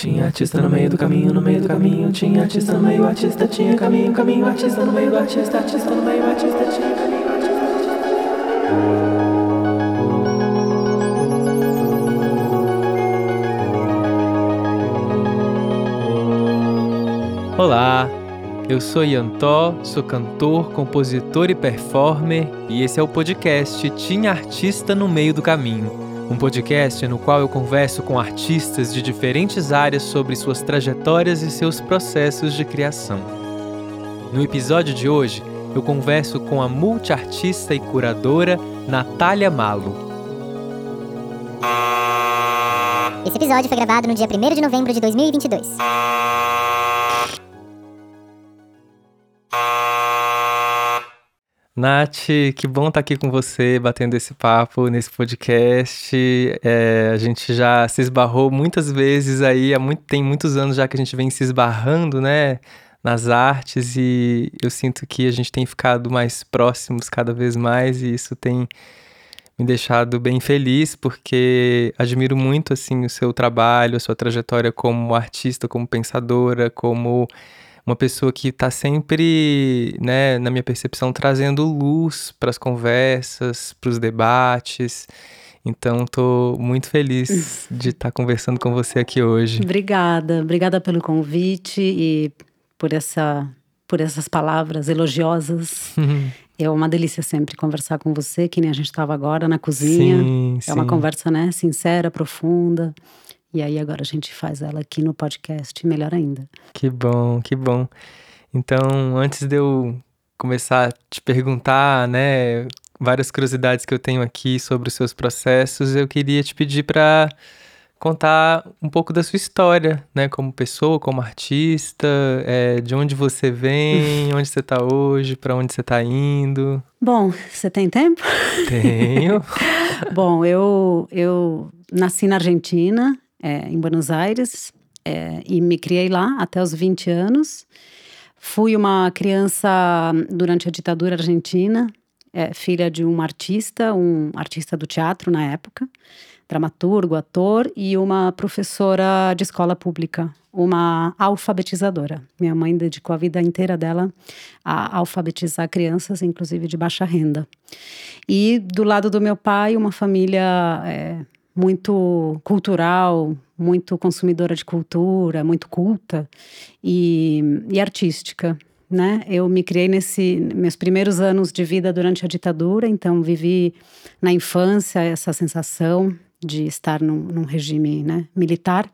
Tinha artista no meio do caminho, no meio do caminho. Tinha artista no meio, artista tinha caminho, caminho, artista no meio do artista, artista no meio, artista tinha caminho, artista, Olá, eu sou Yantó, sou cantor, compositor e performer, e esse é o podcast Tinha Artista no Meio do Caminho um podcast no qual eu converso com artistas de diferentes áreas sobre suas trajetórias e seus processos de criação. No episódio de hoje, eu converso com a multiartista e curadora Natália Malo. Esse episódio foi gravado no dia 1 de novembro de 2022. Nath, que bom estar aqui com você, batendo esse papo nesse podcast. É, a gente já se esbarrou muitas vezes aí, muito, tem muitos anos já que a gente vem se esbarrando, né, nas artes, e eu sinto que a gente tem ficado mais próximos cada vez mais, e isso tem me deixado bem feliz, porque admiro muito, assim, o seu trabalho, a sua trajetória como artista, como pensadora, como uma pessoa que está sempre, né, na minha percepção, trazendo luz para as conversas, para os debates. Então, estou muito feliz de estar tá conversando com você aqui hoje. Obrigada, obrigada pelo convite e por essa, por essas palavras elogiosas. É uma delícia sempre conversar com você, que nem a gente estava agora na cozinha. Sim, é sim. uma conversa, né, sincera, profunda. E aí agora a gente faz ela aqui no podcast, melhor ainda. Que bom, que bom. Então, antes de eu começar a te perguntar, né, várias curiosidades que eu tenho aqui sobre os seus processos, eu queria te pedir para contar um pouco da sua história, né, como pessoa, como artista, é, de onde você vem, onde você está hoje, para onde você está indo. Bom, você tem tempo? Tenho. Bom, eu eu nasci na Argentina é, em Buenos Aires é, e me criei lá até os 20 anos. Fui uma criança durante a ditadura argentina, é, filha de um artista, um artista do teatro na época, dramaturgo, ator e uma professora de escola pública, uma alfabetizadora. Minha mãe dedicou a vida inteira dela a alfabetizar crianças, inclusive de baixa renda. E do lado do meu pai, uma família é, muito cultural, muito consumidora de cultura, muito culta e, e artística. Né? Eu me criei nesse meus primeiros anos de vida durante a ditadura, então vivi na infância essa sensação de estar num, num regime né, militar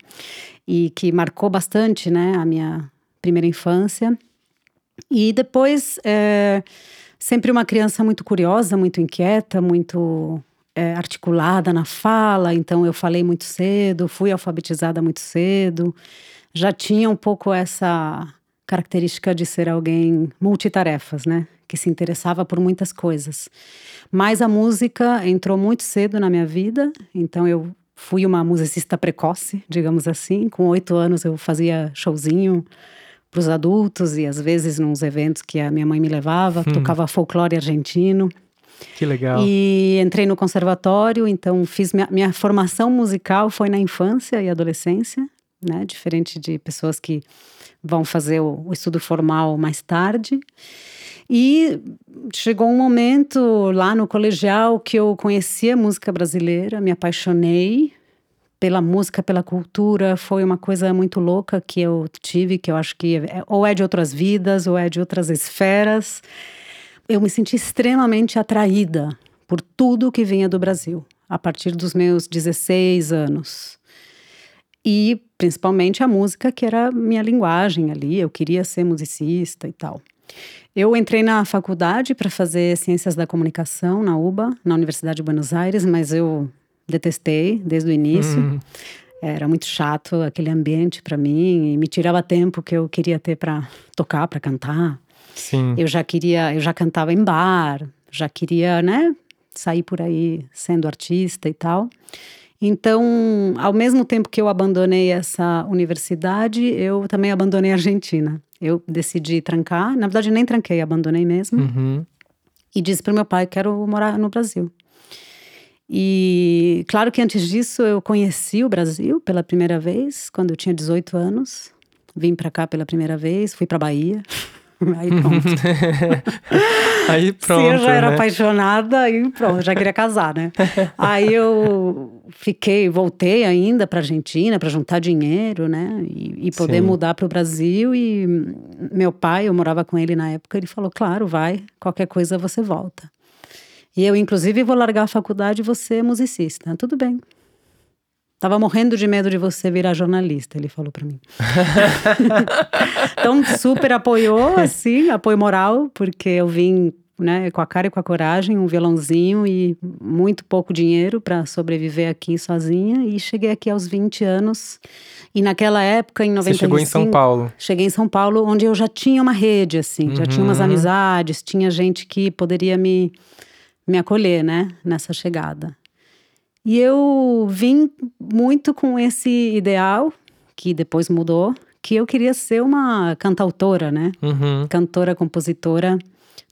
e que marcou bastante né, a minha primeira infância. E depois, é, sempre uma criança muito curiosa, muito inquieta, muito é, articulada na fala, então eu falei muito cedo, fui alfabetizada muito cedo, já tinha um pouco essa característica de ser alguém multitarefas, né? Que se interessava por muitas coisas. Mas a música entrou muito cedo na minha vida, então eu fui uma musicista precoce, digamos assim. Com oito anos eu fazia showzinho para os adultos e às vezes nos eventos que a minha mãe me levava, hum. tocava folclore argentino. Que legal. E entrei no conservatório, então fiz minha, minha formação musical foi na infância e adolescência, né? Diferente de pessoas que vão fazer o, o estudo formal mais tarde. E chegou um momento lá no colegial que eu conhecia música brasileira, me apaixonei pela música, pela cultura, foi uma coisa muito louca que eu tive, que eu acho que é, ou é de outras vidas, ou é de outras esferas eu me senti extremamente atraída por tudo que vinha do Brasil, a partir dos meus 16 anos. E principalmente a música, que era minha linguagem ali, eu queria ser musicista e tal. Eu entrei na faculdade para fazer Ciências da Comunicação na UBA, na Universidade de Buenos Aires, mas eu detestei desde o início. Hum. Era muito chato aquele ambiente para mim e me tirava tempo que eu queria ter para tocar, para cantar. Sim. Eu já queria, eu já cantava em bar, já queria, né, sair por aí sendo artista e tal. Então, ao mesmo tempo que eu abandonei essa universidade, eu também abandonei a Argentina. Eu decidi trancar, na verdade nem tranquei, abandonei mesmo. Uhum. E disse para meu pai, quero morar no Brasil. E claro que antes disso eu conheci o Brasil pela primeira vez, quando eu tinha 18 anos. Vim para cá pela primeira vez, fui para Bahia. Aí pronto. aí pronto. Se eu já era né? apaixonada, aí pronto, já queria casar, né? aí eu fiquei, voltei ainda para Argentina para juntar dinheiro, né? E, e poder Sim. mudar para o Brasil. E meu pai, eu morava com ele na época, ele falou: claro, vai, qualquer coisa você volta. E eu, inclusive, vou largar a faculdade e você é musicista. Tudo bem. Tava morrendo de medo de você virar jornalista, ele falou para mim. então, super apoiou, assim, apoio moral, porque eu vim né, com a cara e com a coragem, um violãozinho e muito pouco dinheiro para sobreviver aqui sozinha. E cheguei aqui aos 20 anos. E naquela época, em 95... Você chegou em São Paulo. Cheguei em São Paulo, onde eu já tinha uma rede, assim. Já tinha umas Uhum. amizades, tinha gente que poderia me, me acolher, né? Nessa chegada. E eu vim muito com esse ideal, que depois mudou, que eu queria ser uma cantautora, né? Uhum. Cantora, compositora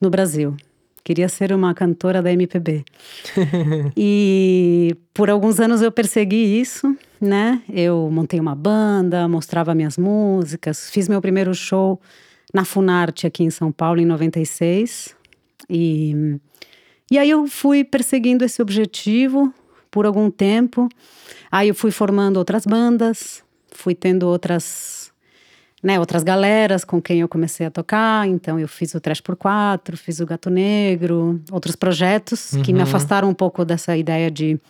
no Brasil. Queria ser uma cantora da MPB. e por alguns anos eu persegui isso, né? Eu montei uma banda, mostrava minhas músicas, fiz meu primeiro show na Funarte aqui em São Paulo em 96. E, e aí eu fui perseguindo esse objetivo por algum tempo. Aí eu fui formando outras bandas, fui tendo outras né, outras galeras com quem eu comecei a tocar. Então eu fiz o Trash por Quatro, fiz o Gato Negro, outros projetos que me afastaram um pouco dessa ideia de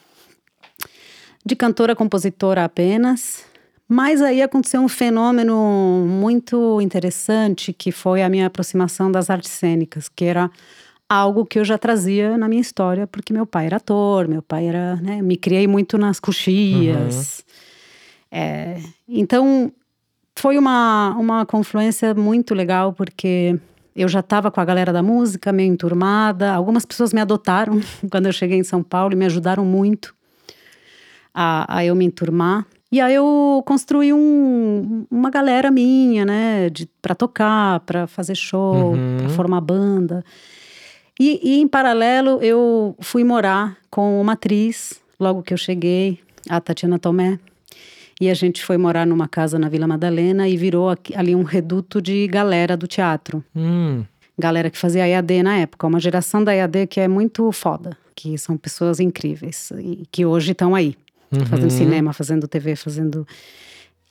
de cantora compositora apenas. Mas aí aconteceu um fenômeno muito interessante que foi a minha aproximação das artes cênicas, que era algo que eu já trazia na minha história, porque meu pai era ator, meu pai era, né, me criei muito nas coxias. É, então foi uma, uma confluência muito legal, porque eu já estava com a galera da música, meio enturmada. Algumas pessoas me adotaram quando eu cheguei em São Paulo e me ajudaram muito a, a eu me enturmar. E aí eu construí um, uma galera minha, né, para tocar, para fazer show, Uhum. para formar banda. E, e em paralelo eu fui morar com uma atriz, logo que eu cheguei, a Tatiana Tomé. E a gente foi morar numa casa na Vila Madalena e virou aqui- ali um reduto de galera do teatro. Hum, Galera que fazia EAD na época, uma geração da EAD que é muito foda, que são pessoas incríveis e que hoje estão aí, fazendo cinema, fazendo TV, fazendo.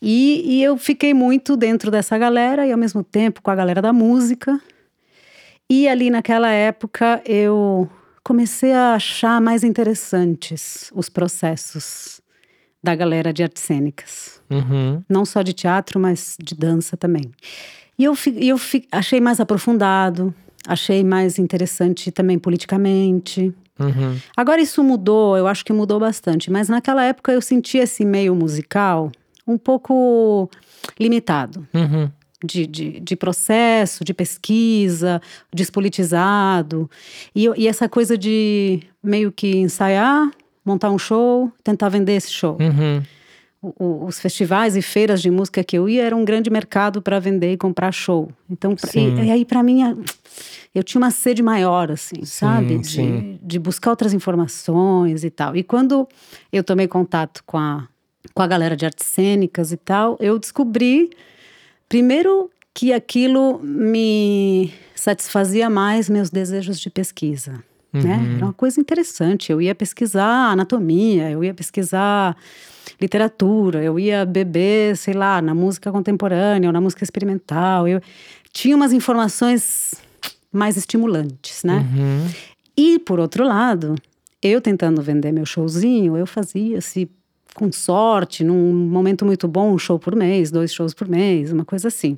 E, e eu fiquei muito dentro dessa galera e ao mesmo tempo com a galera da música. E ali naquela época eu comecei a achar mais interessantes os processos da galera de artes cênicas uhum. não só de teatro, mas de dança também. E eu, eu achei mais aprofundado, achei mais interessante também politicamente. Uhum. Agora isso mudou, eu acho que mudou bastante, mas naquela época eu sentia esse meio musical um pouco limitado. Uhum. De, de, de processo, de pesquisa, despolitizado. E, e essa coisa de meio que ensaiar, montar um show, tentar vender esse show Uhum. o- os festivais e feiras de música que eu ia era um grande mercado para vender e comprar show. Então, pra- Sim. e, e aí para mim eu tinha uma sede maior, assim, sabe? De, sim. de buscar outras informações e tal. E quando eu tomei contato com a, com a galera de artes cênicas e tal, eu descobri, primeiro, que aquilo me satisfazia mais meus desejos de pesquisa. Né? Era uma coisa interessante. Eu ia pesquisar anatomia, eu ia pesquisar literatura, eu ia beber, sei lá, na música contemporânea ou na música experimental. Eu tinha umas informações mais estimulantes, né? Uhum. E por outro lado, eu tentando vender meu showzinho, eu fazia se com sorte, num momento muito bom, um show por mês, dois shows por mês, uma coisa assim.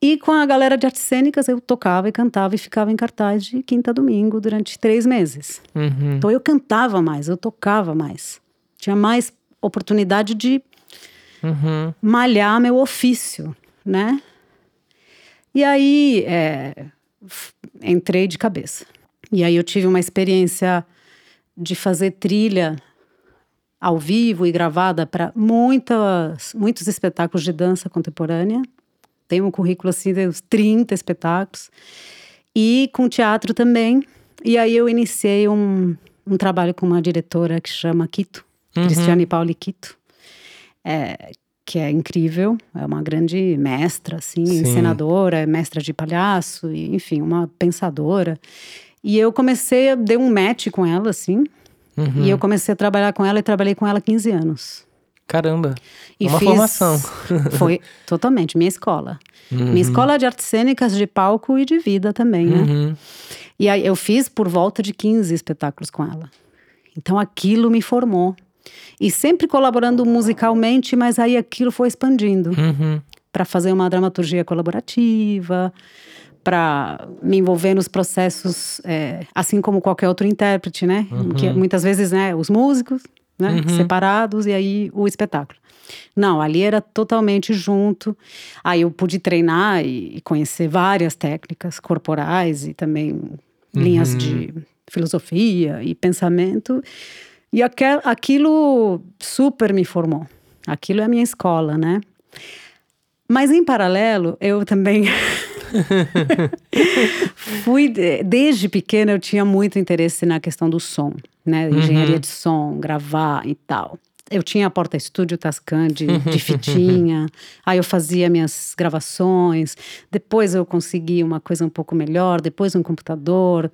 E com a galera de artes cênicas, eu tocava e cantava e ficava em cartaz de quinta a domingo durante três meses. Uhum. Então eu cantava mais, eu tocava mais. Tinha mais oportunidade de Uhum. malhar meu ofício, né? E aí é, entrei de cabeça. E aí eu tive uma experiência de fazer trilha ao vivo e gravada para muitas muitos espetáculos de dança contemporânea. Tenho um currículo assim de uns 30 espetáculos. E com teatro também. E aí eu iniciei um, um trabalho com uma diretora que chama Quito, Uhum. Cristiane Pauli Quito, é, que é incrível, é uma grande mestra, assim, Sim. encenadora, mestra de palhaço, e, enfim, uma pensadora. E eu comecei a dei um match com ela, assim, Uhum. e eu comecei a trabalhar com ela e trabalhei com ela 15 anos. Caramba. E Uma fiz- formação. Foi totalmente minha escola. Uhum. Minha escola de artes cênicas, de palco e de vida também, né? Uhum. E aí eu fiz por volta de 15 espetáculos com ela. Então aquilo me formou. E sempre colaborando musicalmente, mas aí aquilo foi expandindo Uhum. para fazer uma dramaturgia colaborativa, para me envolver nos processos, é, assim como qualquer outro intérprete, né? Que muitas vezes, né, os músicos, né, separados e aí o espetáculo. Não, ali era totalmente junto. Aí eu pude treinar e conhecer várias técnicas corporais e também linhas de filosofia e pensamento. E aquel, aquilo super me formou. Aquilo é a minha escola, né? Mas em paralelo, eu também fui de- desde pequena eu tinha muito interesse na questão do som, né? Engenharia de som, gravar e tal. Eu tinha a porta estúdio Tascam de, de fitinha, aí eu fazia minhas gravações. Depois eu consegui uma coisa um pouco melhor, depois um computador.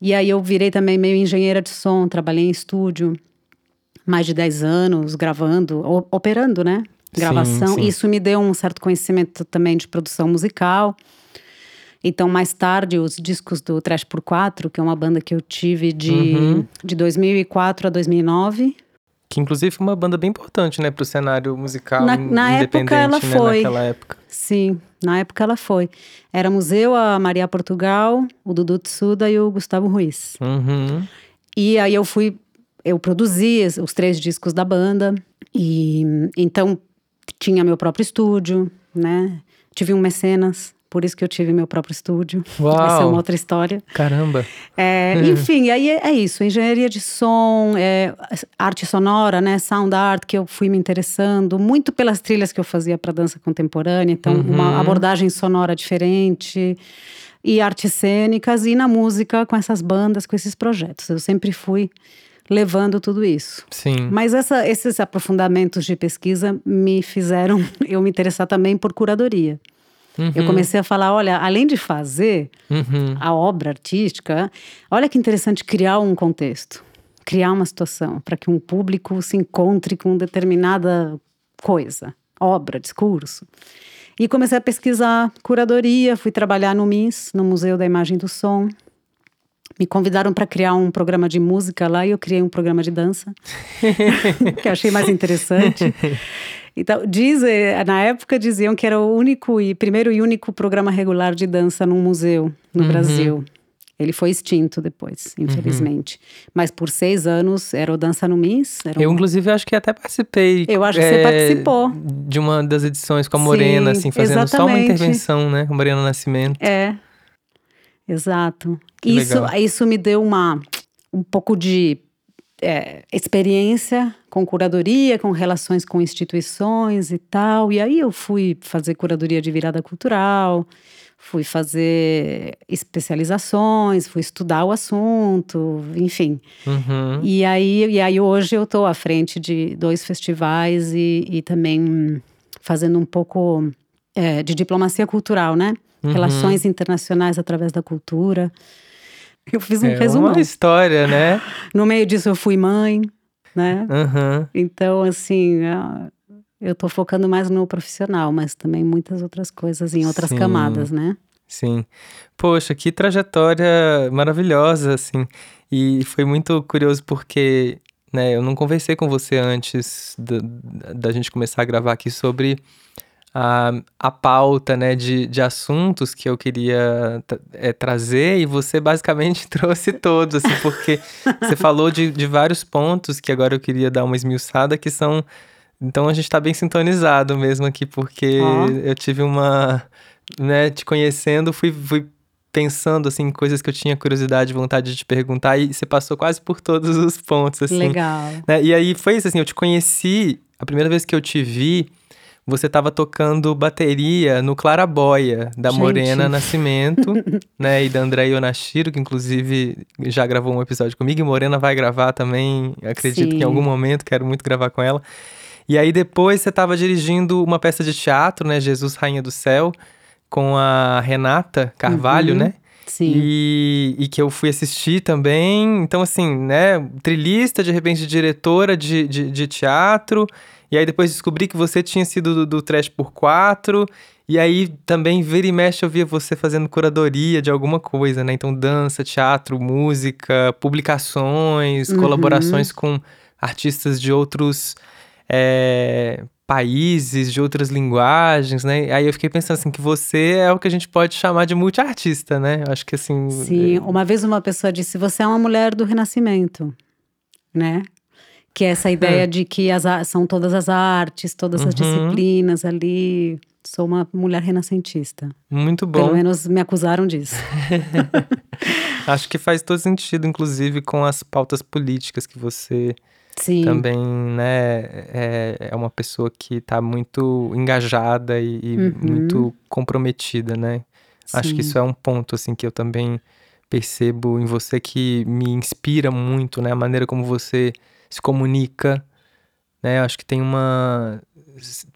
E aí eu virei também meio engenheira de som, trabalhei em estúdio mais de 10 anos gravando, operando, né? Sim, Gravação. sim. Isso me deu um certo conhecimento também de produção musical. Então, mais tarde, os discos do Trash por 4, que é uma banda que eu tive de, Uhum. de 2004 a 2009. Que inclusive foi uma banda bem importante, né, pro cenário musical Na- na época independente, ela né, foi. naquela época. Sim, na época ela foi. Éramos eu, a Maria Portugal, o Dudu Tsuda e o Gustavo Ruiz. Uhum. E aí eu fui, eu produzi os três discos da banda e então tinha meu próprio estúdio, né? Tive um mecenas, por isso que eu tive meu próprio estúdio. Uau. Essa é uma outra história. Caramba. É, enfim, aí é, é isso, engenharia de som, é, arte sonora, né, sound art, que eu fui me interessando muito pelas trilhas que eu fazia para dança contemporânea, então uma abordagem sonora diferente e artes cênicas e na música com essas bandas, com esses projetos. Eu sempre fui levando tudo isso. Sim. Mas essa- esses aprofundamentos de pesquisa me fizeram eu me interessar também por curadoria. Eu comecei a falar, olha, além de fazer, Uhum. a obra artística, olha que interessante criar um contexto, criar uma situação para que um público se encontre com determinada coisa, obra, discurso. E comecei a pesquisar curadoria, fui trabalhar no MIS, no Museu da Imagem e do Som. Me convidaram para criar um programa de música lá e eu criei um programa de dança, que eu achei mais interessante. Então, diz, eh, na época diziam que era o único e primeiro e único programa regular de dança num museu no Uhum. Brasil. Ele foi extinto depois, infelizmente. Mas por seis anos era o Dança no. Era Eu, inclusive, acho que até participei. Eu acho que você participou. De uma das edições com a Morena, Sim, assim, fazendo só uma exatamente. intervenção, né? Com a Morena Nascimento. É, exato. Que Isso, legal. isso me deu uma, um pouco de é, experiência com curadoria, com relações com instituições e tal. E aí eu fui fazer curadoria de virada cultural, fui fazer especializações, fui estudar o assunto, enfim. Uhum. E aí, e aí hoje eu estou à frente de dois festivais e, e também fazendo um pouco é, de diplomacia cultural, né? Uhum. Relações internacionais através da cultura. Eu fiz um É resumão. uma história, né? No meio disso eu fui mãe, né? Uhum. Então, assim, eu estou focando mais no profissional, mas também muitas outras coisas em outras Sim. camadas, né? Sim. Poxa, que trajetória maravilhosa, assim. E foi muito curioso porque, né, eu não conversei com você antes da, da gente começar a gravar aqui sobre a, a pauta, né, de, de assuntos que eu queria é, trazer e você basicamente trouxe todos, assim, porque você falou de, de vários pontos que agora eu queria dar uma esmiuçada que são... Então a gente tá bem sintonizado mesmo aqui, porque Ó. eu tive uma né, te conhecendo, fui, fui pensando, assim, em coisas que eu tinha curiosidade, vontade de te perguntar, e você passou quase por todos os pontos, assim. Legal. né? E aí foi isso, assim, eu te conheci, a primeira vez que eu te vi você estava tocando bateria no Claraboia, da Gente. Morena Nascimento, né? E da André Yonashiro, que inclusive já gravou um episódio comigo, e Morena vai gravar também, acredito que em Sim. algum momento, quero muito gravar com ela. E aí depois você estava dirigindo uma peça de teatro, né? Jesus Rainha do Céu, com a Renata Carvalho, Uhum. né? Sim. E, e que eu fui assistir também. Então, assim, né? Trilhista, de repente, diretora de, de, de teatro. E aí depois descobri que você tinha sido do, do Trash por Quatro. E aí também, vira e mexe, eu via você fazendo curadoria de alguma coisa, né? Então, dança, teatro, música, publicações, Uhum. colaborações com artistas de outros é, países, de outras linguagens, né? Aí eu fiquei pensando assim, que você é o que a gente pode chamar de multiartista, né? Eu acho que assim. Sim, uma vez uma pessoa disse: você é uma mulher do renascimento, né? Que é essa ideia de que as, são todas as artes, todas as Uhum. disciplinas ali. Sou uma mulher renascentista. Muito Pelo bom. menos me acusaram disso. Acho que faz todo sentido, inclusive, com as pautas políticas que você Sim. também, né, é, é uma pessoa que está muito engajada e, e Uhum. muito comprometida, né? Acho que Sim. isso é um ponto, assim, que eu também percebo em você que me inspira muito, né? A maneira como você se comunica, né? Acho que tem uma...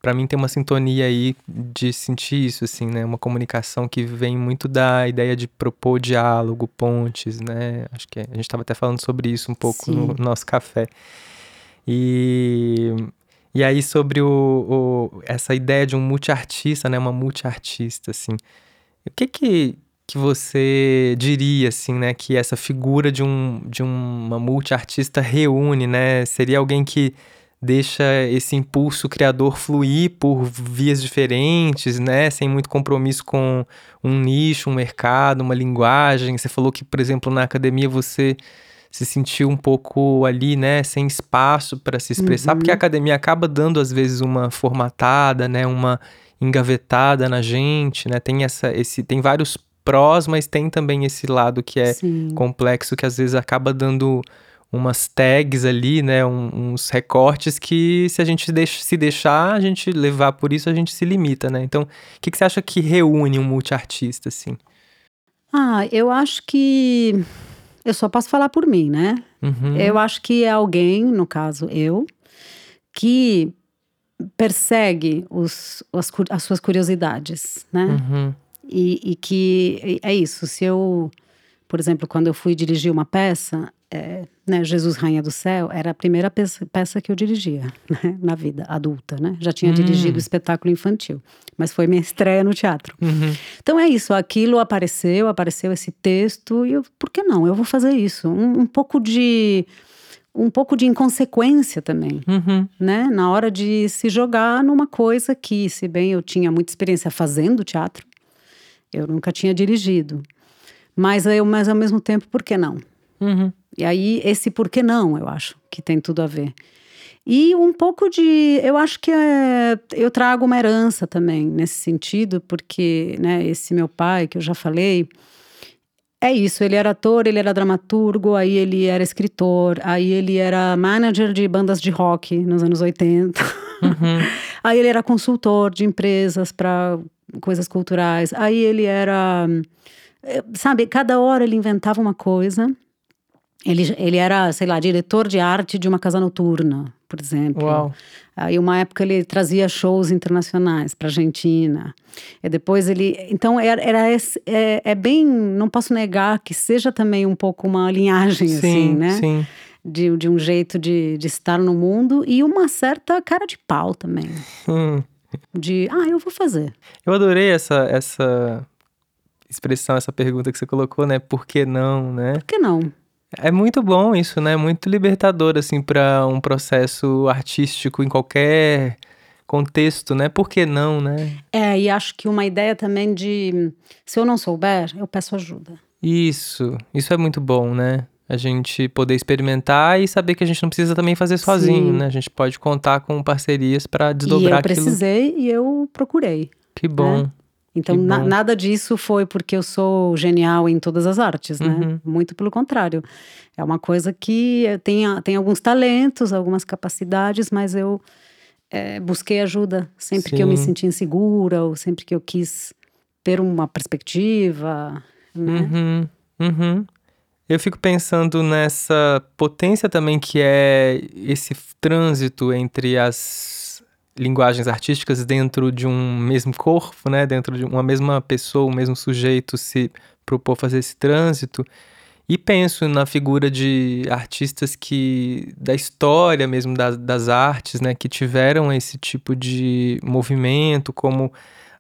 Pra mim tem uma sintonia aí de sentir isso, assim, né? Uma comunicação que vem muito da ideia de propor diálogo, pontes, né? Acho que a gente estava até falando sobre isso um pouco no Sim. nosso café. E, e aí sobre o, o- essa ideia de um multiartista, né? Uma multiartista, assim. O que que, que você diria, assim, né? Que essa figura de, um, de uma multiartista reúne, né? Seria alguém que deixa esse impulso criador fluir por vias diferentes, né? Sem muito compromisso com um nicho, um mercado, uma linguagem. Você falou que, por exemplo, na academia você se sentiu um pouco ali, né, sem espaço para se expressar, porque a academia acaba dando às vezes uma formatada, né, uma engavetada na gente, né? Tem essa esse tem vários prós, mas tem também esse lado que é Sim. complexo que às vezes acaba dando umas tags ali, né, um- uns recortes que se a gente deixa, se deixar a gente levar por isso a gente se limita, né? Então, o que, que você acha que reúne um multiartista assim? Ah, eu acho que. Eu só posso falar por mim, né? Uhum. Eu acho que é alguém, no caso eu, que persegue os, as, as suas curiosidades, né? Uhum. E, e que é isso. Se eu, por exemplo, quando eu fui dirigir uma peça, é, né, Jesus Rainha do Céu era a primeira peça, peça que eu dirigia né, na vida adulta, né? Já tinha Hum. dirigido espetáculo infantil, mas foi minha estreia no teatro. Uhum. Então é isso, aquilo apareceu, apareceu esse texto e eu, por que não? Eu vou fazer isso. Um, um pouco de um pouco de inconsequência também, Uhum. né? Na hora de se jogar numa coisa que, se bem eu tinha muita experiência fazendo teatro, eu nunca tinha dirigido. Mas eu, mas ao mesmo tempo, por que não? Uhum. E aí, esse por que não, eu acho que tem tudo a ver. E um pouco de. Eu acho que é, eu trago uma herança também nesse sentido, porque né, esse meu pai, que eu já falei, é isso. Ele era ator, ele era dramaturgo, aí ele era escritor, aí ele era manager de bandas de rock nos anos 80. Uhum. Aí ele era consultor de empresas para coisas culturais. Aí ele era. eh, Sabe, cada hora ele inventava uma coisa. Ele, ele era, sei lá, diretor de arte de uma casa noturna, por exemplo. Uau. Aí, uma época, ele trazia shows internacionais para Argentina. E depois ele. Então, era, era esse- é, é bem. Não posso negar que seja também um pouco uma linhagem, assim, Sim, né? sim. De, de um jeito de, de estar no mundo e uma certa cara de pau também. Hum. De, ah, eu vou fazer. Eu adorei essa, essa expressão, essa pergunta que você colocou, né? Por que não, né? Por que não? É muito bom isso, né? Muito libertador, assim, para um processo artístico em qualquer contexto, né? Por que não, né? É, e acho que uma ideia também de se eu não souber, eu peço ajuda. Isso, isso é muito bom, né? A gente poder experimentar e saber que a gente não precisa também fazer sozinho, Sim. né? A gente pode contar com parcerias para e desdobrar eu aquilo. precisei e eu procurei. Que bom. Então, Que na- nada disso foi porque eu sou genial em todas as artes, né? Uhum. Muito pelo contrário. É uma coisa que eu tenho, tem alguns talentos, algumas capacidades, mas eu, é, busquei ajuda sempre que eu me Sim. senti insegura ou sempre que eu quis ter uma perspectiva, né? Uhum, uhum. Eu fico pensando nessa potência também que é esse trânsito entre as linguagens artísticas dentro de um mesmo corpo, né? Dentro de uma mesma pessoa, um mesmo sujeito se propor fazer esse trânsito. E penso na figura de artistas que da história mesmo das, das artes, né, que tiveram esse tipo de movimento, como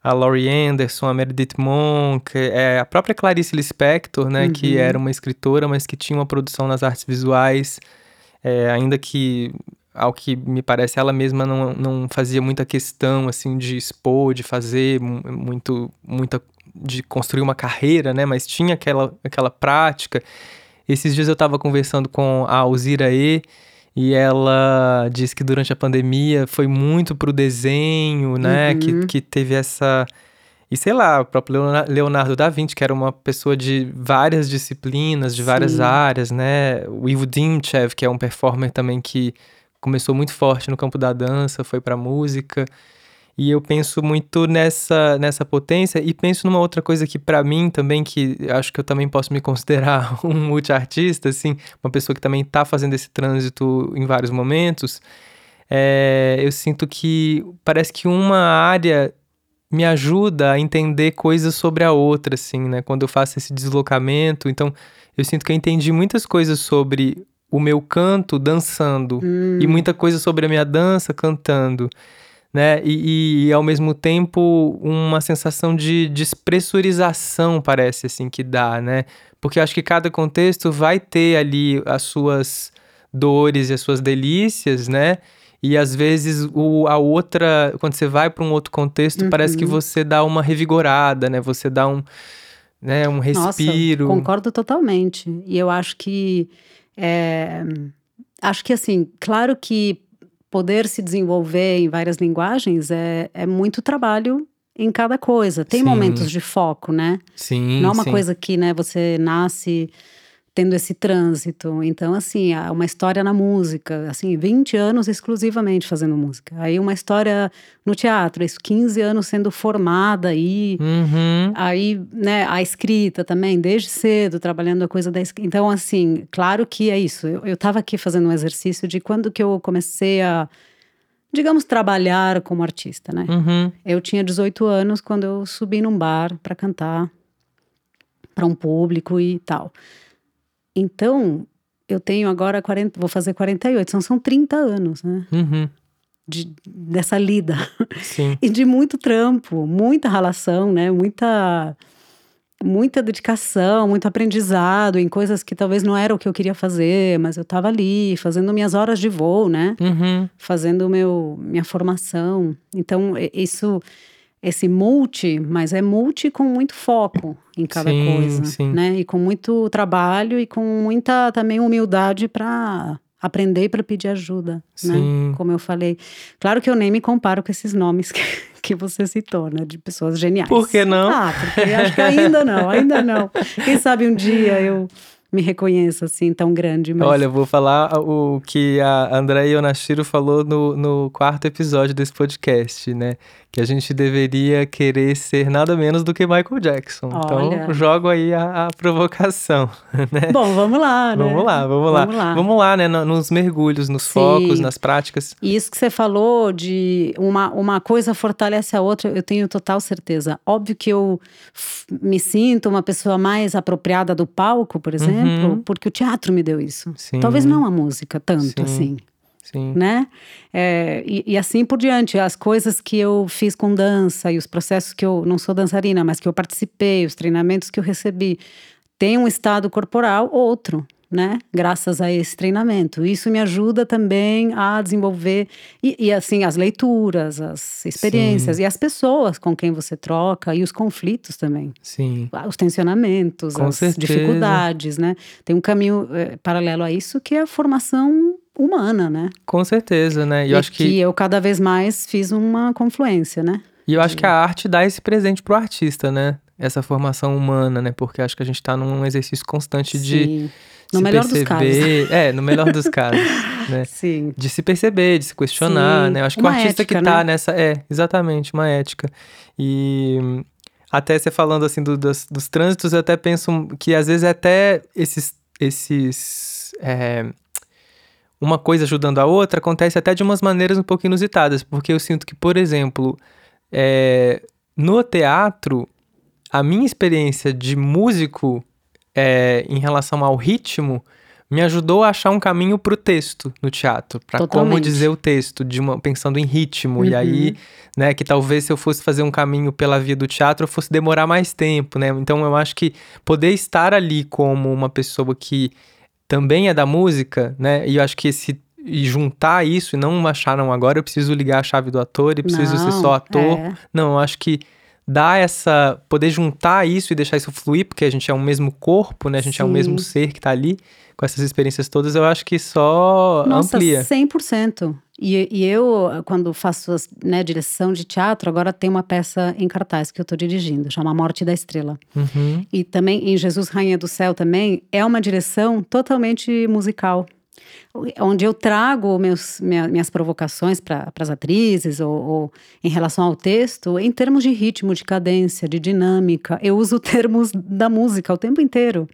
a Laurie Anderson, a Meredith Monk, é, a própria Clarice Lispector, né, que Uhum. era uma escritora, mas que tinha uma produção nas artes visuais, é, ainda que, ao que me parece, ela mesma não, não fazia muita questão, assim, de expor, de fazer mu- muito, muita, de construir uma carreira, né, mas tinha aquela, aquela prática. Esses dias eu estava conversando com a Alzira E, e ela disse que durante a pandemia foi muito pro desenho, né? Uhum. Que, que teve essa. E sei lá, o próprio Leona- Leonardo da Vinci, que era uma pessoa de várias disciplinas, de várias Sim. áreas, né? O Ivo Dimchev, que é um performer também que começou muito forte no campo da dança, foi pra música. E eu penso muito nessa, nessa potência e penso numa outra coisa que pra mim também, que acho que eu também posso me considerar um multiartista, assim, uma pessoa que também tá fazendo esse trânsito em vários momentos, é, eu sinto que parece que uma área me ajuda a entender coisas sobre a outra, assim, né? Quando eu faço esse deslocamento, então eu sinto que eu entendi muitas coisas sobre o meu canto dançando Hum, e muita coisa sobre a minha dança cantando, né? E, e, ao mesmo tempo uma sensação de despressurização parece assim que dá, né? Porque eu acho que cada contexto vai ter ali as suas dores e as suas delícias, né? E às vezes o, a outra, quando você vai para um outro contexto, parece que Uhum. você dá uma revigorada, né? Você dá um, né, um respiro. Nossa, concordo totalmente. E eu acho que. é, acho que, assim, claro que poder se desenvolver em várias linguagens é, é muito trabalho em cada coisa. Tem Sim. momentos de foco, né? Sim, Não é uma sim. coisa que, né, você nasce tendo esse trânsito. Então, assim, uma história na música, assim, 20 anos exclusivamente fazendo música. Aí uma história no teatro, isso 15 anos sendo formada aí. Uhum. Aí, né, a escrita também, desde cedo, trabalhando a coisa da escrita. Então, assim, claro que é isso. Eu, eu tava aqui fazendo um exercício de quando que eu comecei a, digamos, trabalhar como artista, né? Uhum. Eu tinha 18 anos quando eu subi num bar para cantar para um público e tal. Então, eu tenho agora 40, vou fazer 48, são, são 30 anos, né? Uhum. De, dessa lida. Sim. E de muito trampo, muita relação, né? Muita muita dedicação, muito aprendizado em coisas que talvez não era o que eu queria fazer, mas eu estava ali fazendo minhas horas de voo, né? Uhum. Fazendo meu minha formação. Então, isso esse multi, mas é multi com muito foco em cada Sim, coisa, sim. né? E com muito trabalho e com muita também humildade para aprender e para pedir ajuda, né? Sim. Como eu falei. Claro que eu nem me comparo com esses nomes que, que você citou, né? De pessoas geniais. Por que não? Ah, porque acho que ainda não, ainda não. Quem sabe um dia eu me reconheça assim, tão grande. Mas... Olha, eu vou falar o que a Andrea Yonashiro falou no, no quarto episódio desse podcast, né? Que a gente deveria querer ser nada menos do que Michael Jackson. Então, Olha. jogo aí a, a provocação, né? Bom, vamos lá, né? Vamos lá, vamos lá. Vamos lá. Vamos lá, né? no- Nos mergulhos, nos Sim. focos, nas práticas. E isso que você falou de uma, uma coisa fortalece a outra, eu tenho total certeza. Óbvio que eu me sinto uma pessoa mais apropriada do palco, por exemplo, Uhum. Porque o teatro me deu isso. Sim. Talvez não a música tanto Sim. assim, Sim. né? É, e, e assim por diante, as coisas que eu fiz com dança e os processos que eu não sou dançarina, mas que eu participei, os treinamentos que eu recebi, tem um estado corporal outro, né? Graças a esse treinamento. Isso me ajuda também a desenvolver e, e, assim as leituras, as experiências e as pessoas com quem você troca e os conflitos também, Sim. os tensionamentos, Com as certeza. dificuldades, né? Tem um caminho eh, paralelo a isso que é a formação humana, né? Com certeza, né? E eu e acho que, eu cada vez mais fiz uma confluência, né? e eu acho que a arte dá esse presente pro artista, né? essa formação humana, né? Porque acho que a gente tá num exercício constante de Sim. No se melhor dos perceber. casos. É, no melhor dos casos, né? Sim. De se perceber, de se questionar, Sim, né? Eu acho que uma o artista ética, que tá né? nessa. É, exatamente, uma ética. E até você falando assim do- dos, dos trânsitos, eu até penso que às vezes até esses. esses é, uma coisa ajudando a outra acontece até de umas maneiras um pouco inusitadas, porque eu sinto que, por exemplo, é, no teatro, a minha experiência de músico é, em relação ao ritmo me ajudou a achar um caminho pro texto no teatro, para como dizer o texto, de uma, pensando em ritmo. E Uhum. aí, né, que talvez se eu fosse fazer um caminho pela via do teatro, eu fosse demorar mais tempo, né? Então eu acho que poder estar ali como uma pessoa que também é da música, né? E eu acho que esse e juntar isso e não achar, não, agora eu preciso ligar a chave do ator e preciso ser Não, só ator. é. Não, eu acho que dar essa. poder juntar isso e deixar isso fluir, porque a gente é o mesmo corpo, né? A gente é o Sim. mesmo ser que tá ali, com essas experiências todas, eu acho que só Nossa, amplia. 100%. E, e eu, quando faço as- né, direção de teatro, agora tem uma peça em cartaz que eu tô dirigindo, chama Morte da Estrela. Uhum, E também em Jesus Rainha do Céu também é uma direção totalmente musical. Onde eu trago meus, minha- minhas provocações para as atrizes ou, ou em relação ao texto em termos de ritmo, de cadência, de dinâmica. Eu uso termos da música o tempo inteiro.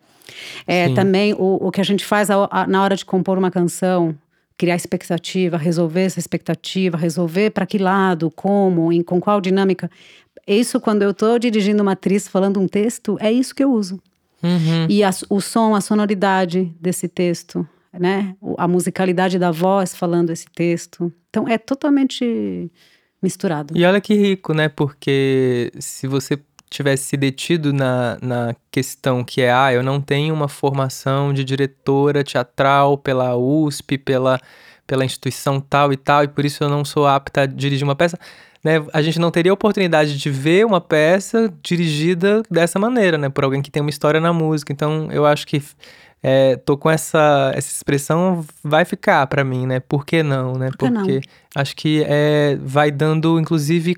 É, Sim. também o, o que a gente faz ao- a- na hora de compor uma canção, criar expectativa, resolver essa expectativa, resolver para que lado, como, em, com qual dinâmica. Isso, quando eu estou dirigindo uma atriz falando um texto, é isso que eu uso. uhum. E a- o som, a sonoridade desse texto, né? A musicalidade da voz falando esse texto. Então, é totalmente misturado. E olha que rico, né? Porque se você tivesse se detido na, na questão que é, ah, eu não tenho uma formação de diretora teatral pela USP, pela, pela instituição tal e tal, e por isso eu não sou apta a dirigir uma peça, né? A gente não teria oportunidade de ver uma peça dirigida dessa maneira, né? Por alguém que tem uma história na música. Então, eu acho que é, tô com essa, essa expressão, vai ficar pra mim, né? Por que não, né? não? Porque acho que é, vai dando, inclusive,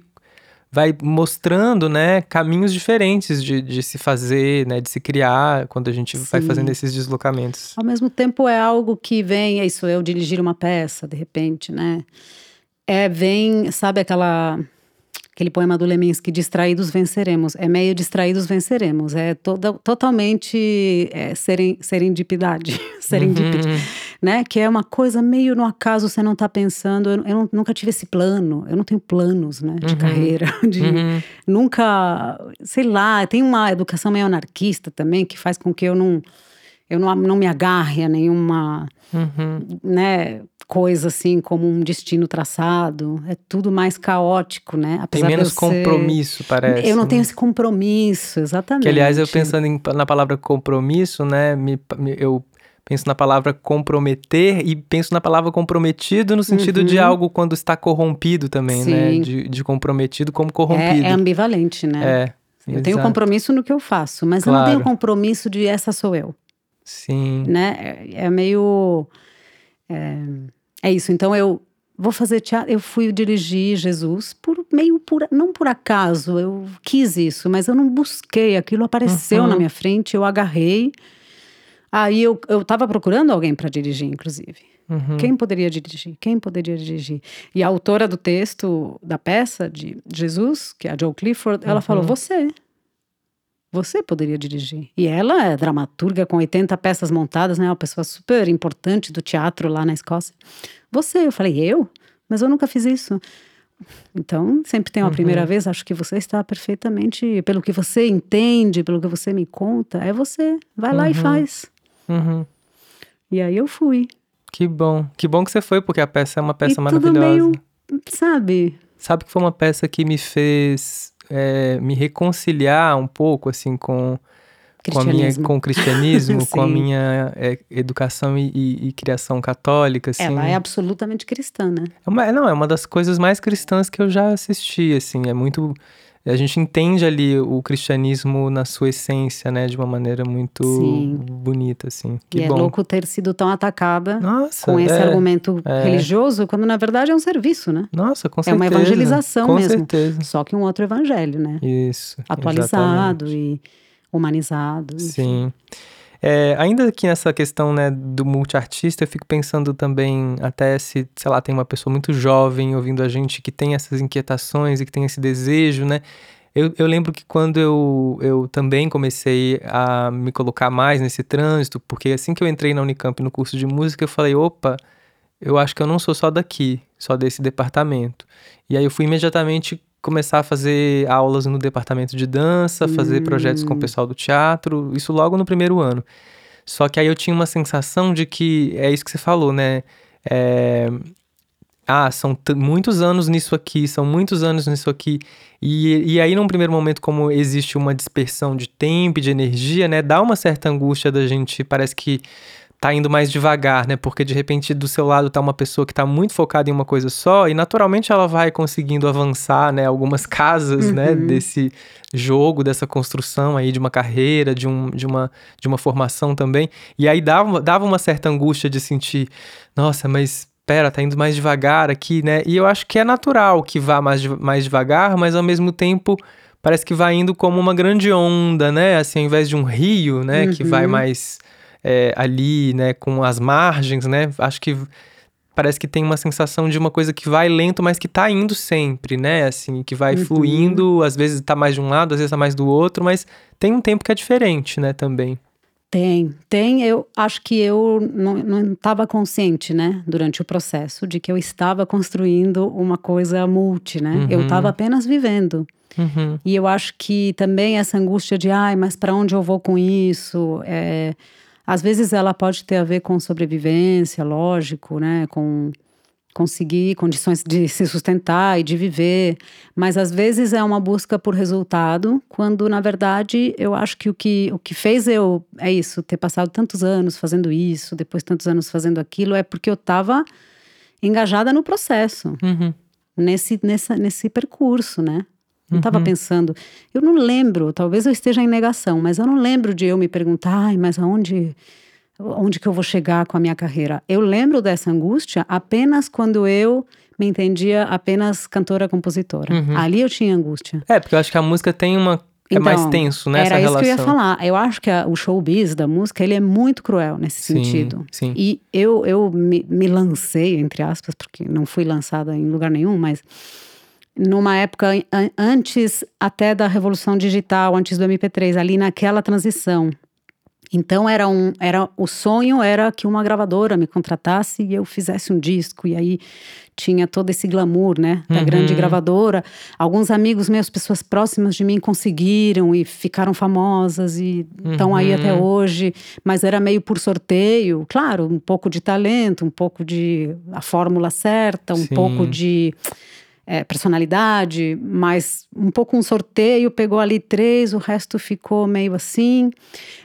vai mostrando, né, caminhos diferentes de, de se fazer, né, de se criar quando a gente vai Sim. fazendo esses deslocamentos. Ao mesmo tempo, é algo que vem, é isso, eu dirigir uma peça, de repente, né? É, vem, sabe aquela. Aquele poema do Leminski, Distraídos Venceremos. É meio Distraídos Venceremos. É toda, totalmente é, seren, serendipidade. Serendipity. Uhum. né? Que é uma coisa meio no acaso, você não tá pensando. Eu, eu não- nunca tive esse plano. Eu não tenho planos, né? De Uhum. carreira. De, Uhum. Nunca, sei lá, tem uma educação meio anarquista também que faz com que eu não, eu não, não me agarre a nenhuma, Uhum. né, coisa assim como um destino traçado. É tudo mais caótico, né? Tem Apesar de menos eu ser- compromisso, parece. Eu não né? tenho esse compromisso, exatamente. Que, aliás, eu pensando em- na palavra compromisso, né, me- eu penso na palavra comprometer e penso na palavra comprometido no sentido de Uhum. algo quando está corrompido também, né? Sim. De, de comprometido como é, corrompido. é ambivalente, né? É, Eu tenho exato. compromisso no que eu faço, mas eu não tenho Claro. compromisso de essa sou eu. Sim. né? É, é meio. É, é isso. Então eu vou fazer teatro. Eu fui dirigir Jesus por meio por não por acaso. Eu quis isso, mas eu não busquei. Aquilo apareceu Uhum. na minha frente. Eu agarrei. Aí eu, eu tava procurando alguém para dirigir, inclusive. Uhum. Quem poderia dirigir? Quem poderia dirigir? E a autora do texto da peça de Jesus, que é a Joe Clifford, ela Uhum. falou: Você. Você poderia dirigir. E ela é dramaturga com 80 peças montadas, né? Uma pessoa super importante do teatro lá na Escócia. Você. Eu falei: Eu? Mas eu nunca fiz isso. Então, sempre tem uma Uhum. primeira vez, acho que você está perfeitamente, pelo que você entende, pelo que você me conta, é você. Vai lá e Uhum. faz. Uhum. E aí eu fui. Que bom. Que bom que você foi, porque a peça é uma peça e maravilhosa. tudo meio, sabe? Sabe que foi uma peça que me fez é, me reconciliar um pouco, assim, com, com, a minha, com o cristianismo, com a minha é, educação e, e- e criação católica, assim. Ela é absolutamente cristã, né? É uma- não, é uma das coisas mais cristãs que eu já assisti, assim, é muito... a gente entende ali o cristianismo na sua essência, né? De uma maneira muito Sim. bonita, assim. Que e é bom. louco ter sido tão atacada Nossa, com esse é, argumento é. religioso, quando na verdade é um serviço, né? Nossa, com É certeza. uma evangelização com mesmo. certeza. Só que um outro evangelho, né? Isso. Atualizado exatamente. e humanizado. enfim. Sim. É, ainda aqui nessa questão, né, do multiartista, eu fico pensando também, até se, sei lá, tem uma pessoa muito jovem ouvindo a gente que tem essas inquietações e que tem esse desejo, né? Eu, eu lembro que quando eu, eu também comecei a me colocar mais nesse trânsito, porque assim que eu entrei na Unicamp no curso de música, eu falei, opa, eu acho que eu não sou só daqui, só desse departamento. E aí eu fui imediatamente começar a fazer aulas no departamento de dança, fazer projetos com o pessoal do teatro, isso logo no primeiro ano. Só que aí eu tinha uma sensação de que é isso que você falou, né? É, ah, são muitos anos nisso aqui, são muitos anos nisso aqui. E, e aí, num primeiro momento, como existe uma dispersão de tempo e de energia, né? Dá uma certa angústia da gente, parece que tá indo mais devagar, né? Porque de repente do seu lado tá uma pessoa que tá muito focada em uma coisa só e naturalmente ela vai conseguindo avançar, né? Algumas casas, né? Desse jogo, dessa construção aí de uma carreira, de, um, de, uma, de uma formação também. E aí dava, dava uma certa angústia de sentir, nossa, mas pera, tá indo mais devagar aqui, né? E eu acho que é natural que vá mais, mais devagar, mas ao mesmo tempo parece que vai indo como uma grande onda, né? Assim, ao invés de um rio, né? Que vai mais é, ali, né? Com as margens, né? Acho que parece que tem uma sensação de uma coisa que vai lento, mas que tá indo sempre, né? Assim, que vai fluindo, às vezes tá mais de um lado, às vezes tá mais do outro, mas tem um tempo que é diferente, né? Também. Tem, tem. Eu acho que eu não estava consciente, né, durante o processo, de que eu estava construindo uma coisa multi, né? Eu Uhum. estava apenas vivendo. Uhum. E eu acho que também essa angústia de, ai, mas para onde eu vou com isso? É, às vezes ela pode ter a ver com sobrevivência, lógico, né? Com conseguir condições de se sustentar e de viver, mas às vezes é uma busca por resultado, quando na verdade eu acho que o que, o que fez eu, é isso, ter passado tantos anos fazendo isso, depois tantos anos fazendo aquilo, é porque eu estava engajada no processo Uhum. nesse, nessa, nesse percurso, né? Não Uhum. estava pensando. Eu não lembro, talvez eu esteja em negação, mas eu não lembro de eu me perguntar, ai, mas aonde, onde que eu vou chegar com a minha carreira? Eu lembro dessa angústia apenas quando eu me entendia apenas cantora-compositora. Uhum. Ali eu tinha angústia. É, porque eu acho que a música tem uma. é mais Então, tenso, né? Era isso relação. que eu ia falar. Eu acho que a- o showbiz da música, ele é muito cruel nesse Sim, sentido. sim. E eu, eu me, me lancei, entre aspas, porque não fui lançada em lugar nenhum, mas numa época an- antes até da revolução digital, antes do MP3, ali naquela transição. Então era um, era o sonho era que uma gravadora me contratasse e eu fizesse um disco e aí tinha todo esse glamour, né, da Uhum. grande gravadora. Alguns amigos meus, pessoas próximas de mim conseguiram e ficaram famosas e estão aí até Uhum. hoje, mas era meio por sorteio, claro, um pouco de talento, um pouco de a fórmula certa, um Sim. pouco de é, personalidade, mas um pouco um sorteio, pegou ali três, o resto ficou meio assim.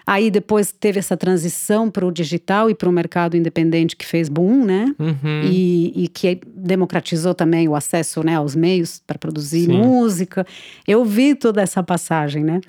Aí depois teve essa transição para o digital e para o mercado independente que fez boom, né? Uhum. E, e que democratizou também o acesso né, aos meios para produzir Sim. música. Eu vi toda essa passagem, né?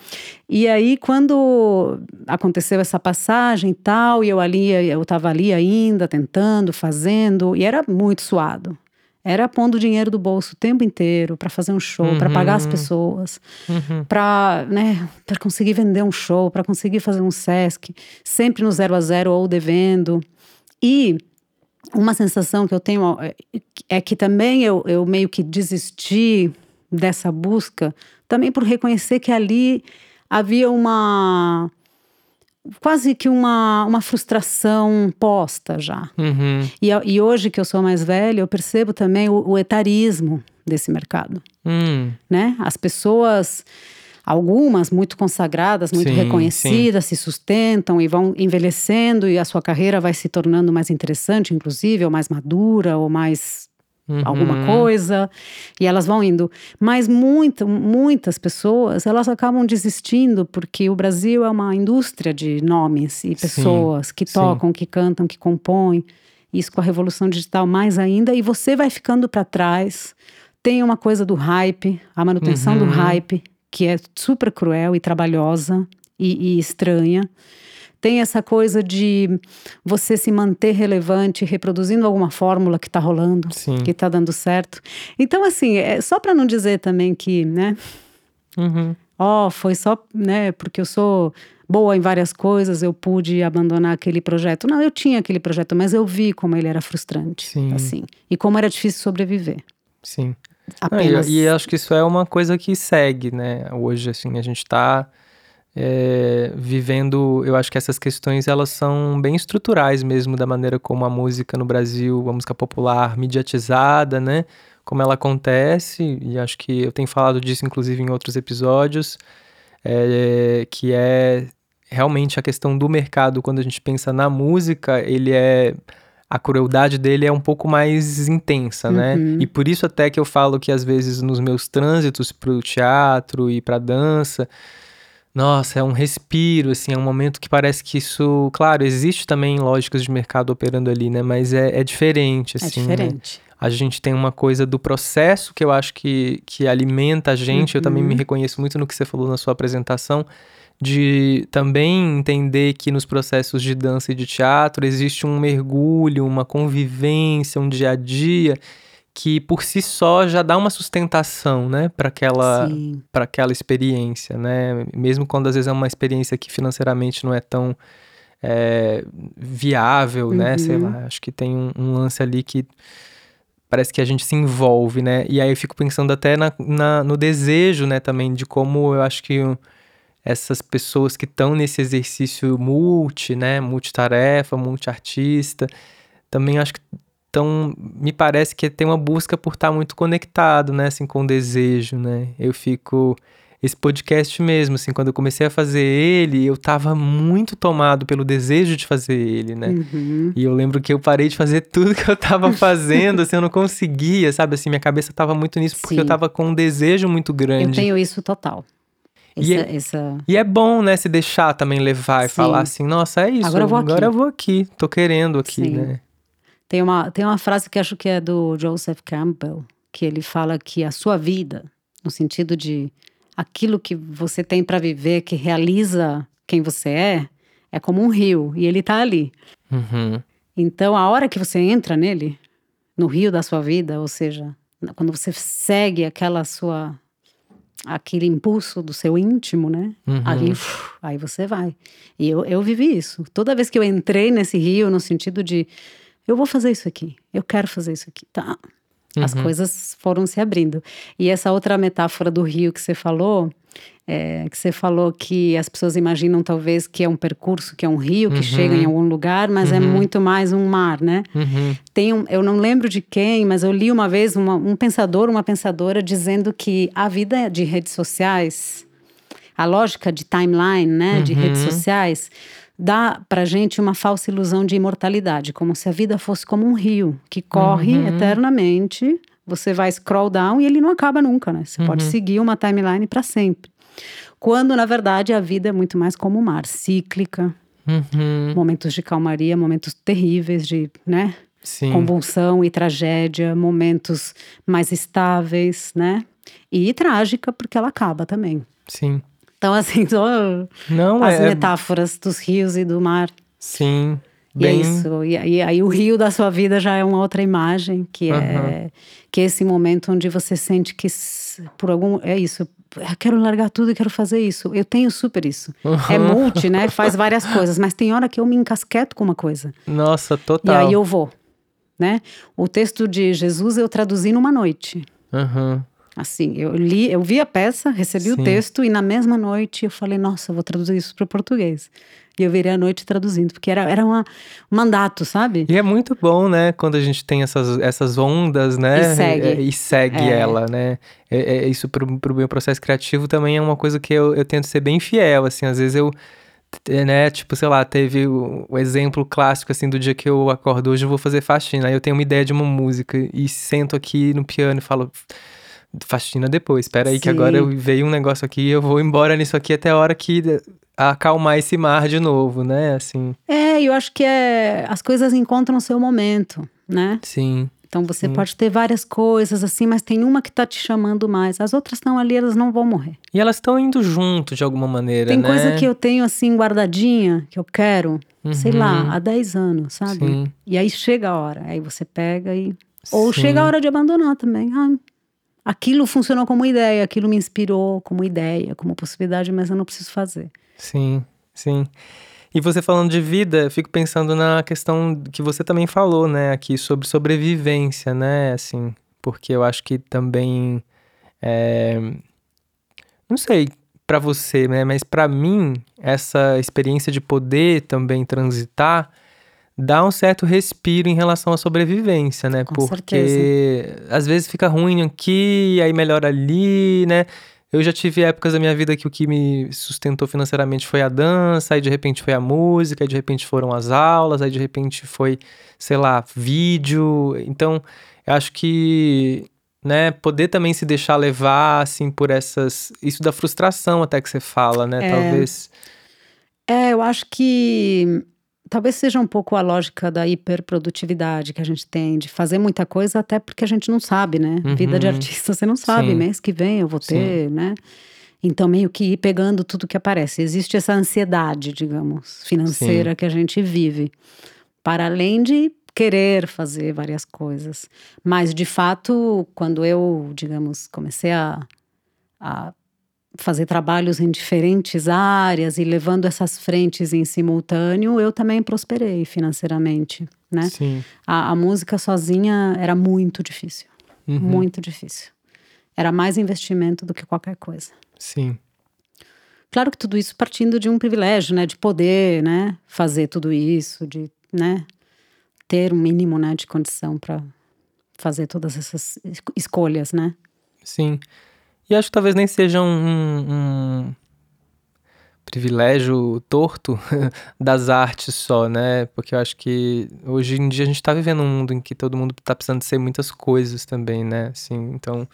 E aí, quando aconteceu essa passagem e tal, e eu ali, eu estava ali ainda, tentando, fazendo, e era muito suado. Era pondo dinheiro do bolso o tempo inteiro para fazer um show, para pagar as Uhum. pessoas, Uhum. para né, para conseguir vender um show, para conseguir fazer um Sesc, sempre no zero a zero ou devendo. E uma sensação que eu tenho é- é que também eu, eu meio que desisti dessa busca, também por reconhecer que ali havia uma. Quase que uma, uma frustração posta já. Uhum. E, e hoje que eu sou mais velha, eu percebo também o, o etarismo desse mercado Hum. né? As pessoas, algumas muito consagradas, muito Sim, reconhecidas, se sustentam e vão envelhecendo e a sua carreira vai se tornando mais interessante, inclusive, ou mais madura, ou mais alguma Uhum. coisa, e elas vão indo. Mas muito, muitas pessoas, elas acabam desistindo porque o Brasil é uma indústria de nomes e pessoas que sim. tocam, que cantam, que compõem. Isso com a revolução digital mais ainda, e você vai ficando para trás Tem uma coisa do hype, a manutenção do Uhum. hype, que é super cruel e trabalhosa e, e estranha. Tem essa coisa de você se manter relevante, reproduzindo alguma fórmula que está rolando, Sim. que está dando certo. Então, assim, é só para não dizer também que, né? Uhum. Ó, foi só, né, porque eu sou boa em várias coisas, eu pude abandonar aquele projeto. Não, eu tinha aquele projeto, mas eu vi como ele era frustrante, Sim. assim, e como era difícil sobreviver. Sim. Não, Apenas e, e acho que isso é uma coisa que segue, né? Hoje, assim, a gente tá é, vivendo. Eu acho que essas questões elas são bem estruturais mesmo da maneira como a música no Brasil, a música popular, mediatizada, né? Como ela acontece, e acho que eu tenho falado disso, inclusive, em outros episódios, é, que é realmente a questão do mercado, quando a gente pensa na música, ele é a crueldade dele é um pouco mais intensa, né? Uhum. E por isso até que eu falo que às vezes nos meus trânsitos pro teatro e pra dança, nossa, é um respiro, assim, é um momento que parece que isso, claro, existe também lógicas de mercado operando ali, né? Mas é, é diferente, é assim. né? diferente. A gente tem uma coisa do processo que eu acho que, que alimenta a gente. Eu também me Uhum. reconheço muito no que você falou na sua apresentação, de também entender que nos processos de dança e de teatro existe um mergulho, uma convivência, um dia a dia que por si só já dá uma sustentação, né, para aquela para aquela experiência, né? Mesmo quando às vezes é uma experiência que financeiramente não é tão é, viável, né? Sei Uhum. lá, acho que tem um, um lance ali que parece que a gente se envolve, né? E aí eu fico pensando até na, na- no desejo, né, também, de como eu acho que essas pessoas que estão nesse exercício multi, né, multitarefa, multiartista, também acho que estão, me parece que tem uma busca por estar muito conectado, né, assim, com o desejo, né? Eu fico esse podcast mesmo, assim, quando eu comecei a fazer ele, eu tava muito tomado pelo desejo de fazer ele, né? Uhum. E eu lembro que eu parei de fazer tudo que eu tava fazendo, assim, eu não conseguia, sabe? Assim, minha cabeça tava muito nisso porque eu Sim. tava com um desejo muito Eu grande. tenho isso total. E Essa, é- essa- E é bom, né, se deixar também levar e Sim. falar assim, nossa, é isso, Agora eu vou aqui. agora eu vou aqui, tô querendo aqui, Sim. né? Tem uma, tem uma frase que acho que é do Joseph Campbell, que ele fala que a sua vida, no sentido de aquilo que você tem para viver, que realiza quem você é, é como um rio e ele tá ali. Uhum. Então, a hora que você entra nele, no rio da sua vida, ou seja, quando você segue aquela sua aquele impulso do seu íntimo, né? Uhum. Ali, aí você vai. E eu, eu vivi isso. Toda vez que eu entrei nesse rio, no sentido de eu vou fazer isso aqui, eu quero fazer isso aqui, tá? As Uhum. coisas foram se abrindo. E essa outra metáfora do rio que você falou, é, que você falou que as pessoas imaginam talvez que é um percurso, que é um rio que Uhum. chega em algum lugar, mas é muito mais um mar, né? Uhum. Tem um, eu não lembro de quem, mas eu li uma vez uma- um pensador, uma pensadora dizendo que a vida de redes sociais, a lógica de timeline, né, de redes Uhum. sociais, dá pra gente uma falsa ilusão de imortalidade, como se a vida fosse como um rio que corre Uhum. eternamente. Você vai scroll down e ele não acaba nunca, né? Você Uhum. pode seguir uma timeline para sempre. Quando, na verdade, a vida é muito mais como o mar, cíclica, Uhum. momentos de calmaria, momentos terríveis de, né, Sim. convulsão e tragédia, momentos mais estáveis, né? E trágica, porque ela acaba também. Sim. Então, assim, só Não, as é. metáforas dos rios e do mar. Sim. E é Bem. isso. E, e aí o rio da sua vida já é uma outra imagem, que é que é esse momento onde você sente que por algum é isso. Eu quero largar tudo e quero fazer isso. Eu tenho super isso. É multi, né? Faz várias coisas, mas tem hora que eu me encasqueto com uma coisa. Nossa, E total. aí eu vou, né? O texto de Jesus eu traduzi numa noite. Uhum. Assim, eu li, eu vi a peça, recebi Sim. o texto e na mesma noite eu falei, nossa, eu vou traduzir isso para o português. E eu virei a noite traduzindo, porque era, era uma, um mandato, sabe? E é muito bom, né, quando a gente tem essas, essas ondas, né? E segue. é, e segue É. ela, né? É, é- isso pro, pro meu processo criativo também é uma coisa que eu, eu tento ser bem fiel, assim, às vezes eu, né, tipo, sei lá, teve o, o exemplo clássico, assim, do dia que eu acordo, hoje eu vou fazer faxina, aí eu tenho uma ideia de uma música e sento aqui no piano e falo... Faxina depois, espera aí que Sim. agora eu veio um negócio aqui e eu vou embora nisso aqui até a hora que acalmar esse mar de novo, né? Assim, É, eu acho que é, as coisas encontram o seu momento, né? sim. Então você Sim. pode ter várias coisas assim, mas tem uma que tá te chamando mais. As outras estão ali, elas não vão morrer. E elas estão indo junto de alguma maneira, Tem né? coisa que eu tenho assim guardadinha, que eu quero, sei Uhum. lá, há 10 anos, sabe? Sim. E aí chega a hora, aí você pega e ou Sim. chega a hora de abandonar também. Ah, aquilo funcionou como ideia, aquilo me inspirou como ideia, como possibilidade, mas eu não preciso fazer. Sim, sim. E você falando de vida, fico pensando na questão que você também falou, né, aqui sobre sobrevivência, né, assim, porque eu acho que também, é, não sei pra você, né, mas pra mim essa experiência de poder também transitar dá um certo respiro em relação à sobrevivência, né, Com porque às vezes fica ruim aqui, aí melhora ali, né. Eu já tive épocas da minha vida que o que me sustentou financeiramente foi a dança, aí de repente foi a música, aí de repente foram as aulas, aí de repente foi, sei lá, vídeo. Então, eu acho que, né, poder também se deixar levar, assim, por essas. Isso da frustração até que você fala, né? É. Talvez. É, eu acho que talvez seja um pouco a lógica da hiperprodutividade que a gente tem, de fazer muita coisa, até porque a gente não sabe, né? Vida de Uhum. artista, você não sabe, Sim. mês que vem eu vou ter, né? Então, meio que ir pegando tudo que aparece. Existe essa ansiedade, digamos, financeira que a gente vive. Para além de querer fazer várias coisas. Mas, de fato, quando eu, digamos, comecei a, a fazer trabalhos em diferentes áreas e levando essas frentes em simultâneo, eu também prosperei financeiramente, né? Sim. A, a música sozinha era muito difícil, Uhum. muito difícil. Era mais investimento do que qualquer coisa. Sim. Claro que tudo isso partindo de um privilégio, né, de poder, né, fazer tudo isso, de, né, ter um mínimo, né, de condição para fazer todas essas es- escolhas, né? Sim. E acho que talvez nem seja um, um- privilégio torto das artes só, né? Porque eu acho que hoje em dia a gente tá vivendo um mundo em que todo mundo tá precisando ser muitas coisas também, né? Assim, então,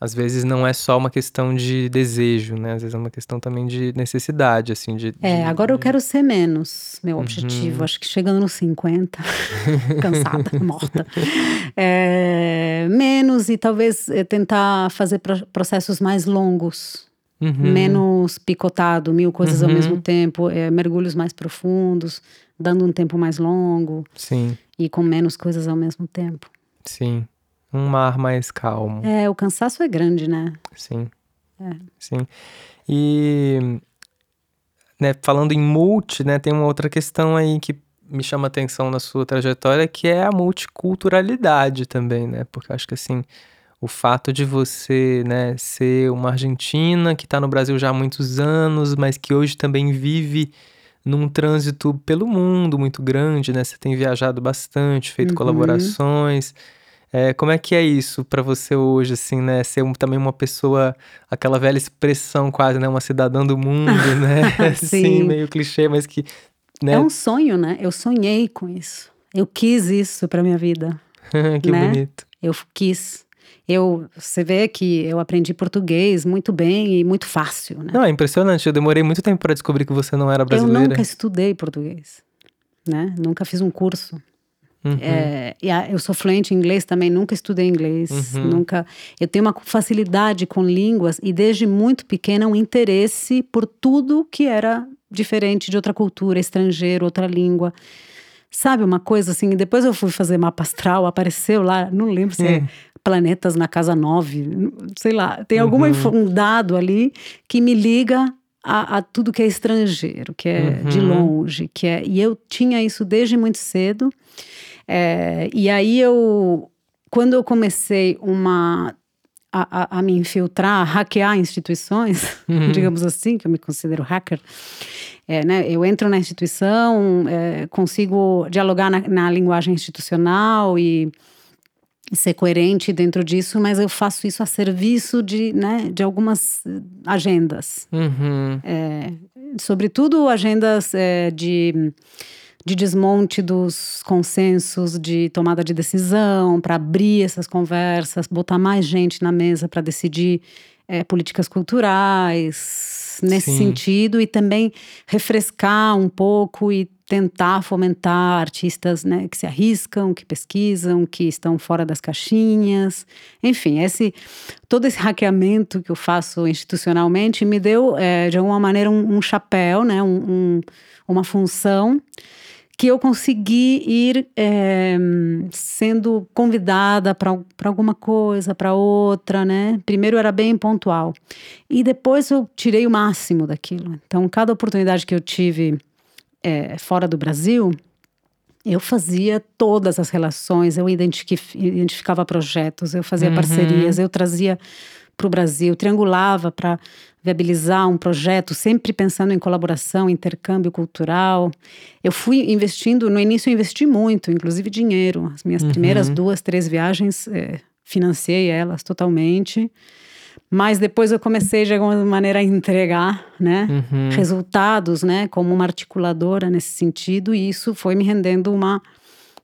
às vezes não é só uma questão de desejo, né? Às vezes é uma questão também de necessidade, assim, de... É, de- agora eu quero ser menos, meu Uhum. objetivo. Acho que chegando nos 50, cansada, morta. É, menos e talvez é, tentar fazer pro- processos mais longos, Uhum. menos picotado, mil coisas ao Uhum. mesmo tempo, é, mergulhos mais profundos, dando um tempo mais longo Sim, e com menos coisas ao mesmo tempo. sim. Um mar mais calmo. É, o cansaço é grande, né? Sim. É. Sim. E né, falando em multi, né, tem uma outra questão aí que me chama atenção na sua trajetória, que é a multiculturalidade também, né? Porque eu acho que assim, o fato de você, né, ser uma argentina que está no Brasil já há muitos anos, mas que hoje também vive num trânsito pelo mundo muito grande, né? Você tem viajado bastante, feito Uhum. colaborações. É, como é que é isso pra você hoje, assim, né? Ser um- também uma pessoa, aquela velha expressão quase, né? Uma cidadã do mundo, né? assim, Sim. meio clichê, mas que, né? É um sonho, né? Eu sonhei com isso. Eu quis isso para minha vida. que né? bonito. Eu quis. Eu, você vê que eu aprendi português muito bem e muito fácil, né? Não, é impressionante. Eu demorei muito tempo pra descobrir que você não era eu brasileira. nunca estudei português, né? Nunca fiz um curso. Uhum. É, eu sou fluente em inglês também, nunca estudei inglês, Uhum. nunca. Eu tenho uma facilidade com línguas e desde muito pequena um interesse por tudo que era diferente de outra cultura, estrangeiro, outra língua. Sabe uma coisa assim? Depois eu fui fazer mapa astral, apareceu lá, não lembro se é Hum. planetas na casa 9, sei lá. Tem algum Uhum. um dado ali que me liga a, a tudo que é estrangeiro, que é de Uhum. longe, que é. E eu tinha isso desde muito cedo. É, e aí eu, quando eu comecei uma a, a, me infiltrar, a hackear instituições, Uhum. digamos assim, que eu me considero hacker, é, né, eu entro na instituição, é, consigo dialogar na, na linguagem institucional e ser coerente dentro disso, mas eu faço isso a serviço de, né, de algumas agendas Uhum. é, sobretudo agendas é, de, de desmonte dos consensos de tomada de decisão, para abrir essas conversas, botar mais gente na mesa para decidir é, políticas culturais nesse Sim. sentido e também refrescar um pouco e tentar fomentar artistas né, que se arriscam, que pesquisam, que estão fora das caixinhas. Enfim, esse todo esse hackeamento que eu faço institucionalmente me deu, é, de alguma maneira, um, um chapéu, né, um, um, uma função que eu consegui ir é, sendo convidada para alguma coisa, para outra, né? Primeiro era bem pontual. E depois eu tirei o máximo daquilo. Então, cada oportunidade que eu tive é, fora do Brasil, eu fazia todas as relações, eu identificava projetos, eu fazia Uhum. parcerias, eu trazia para o Brasil, triangulava para viabilizar um projeto, sempre pensando em colaboração, intercâmbio cultural. Eu fui investindo, no início eu investi muito, inclusive dinheiro. As minhas primeiras duas, três viagens, eh, financiei elas totalmente. Mas depois eu comecei de alguma maneira a entregar, né, Uhum. resultados, né, como uma articuladora nesse sentido, e isso foi me rendendo uma,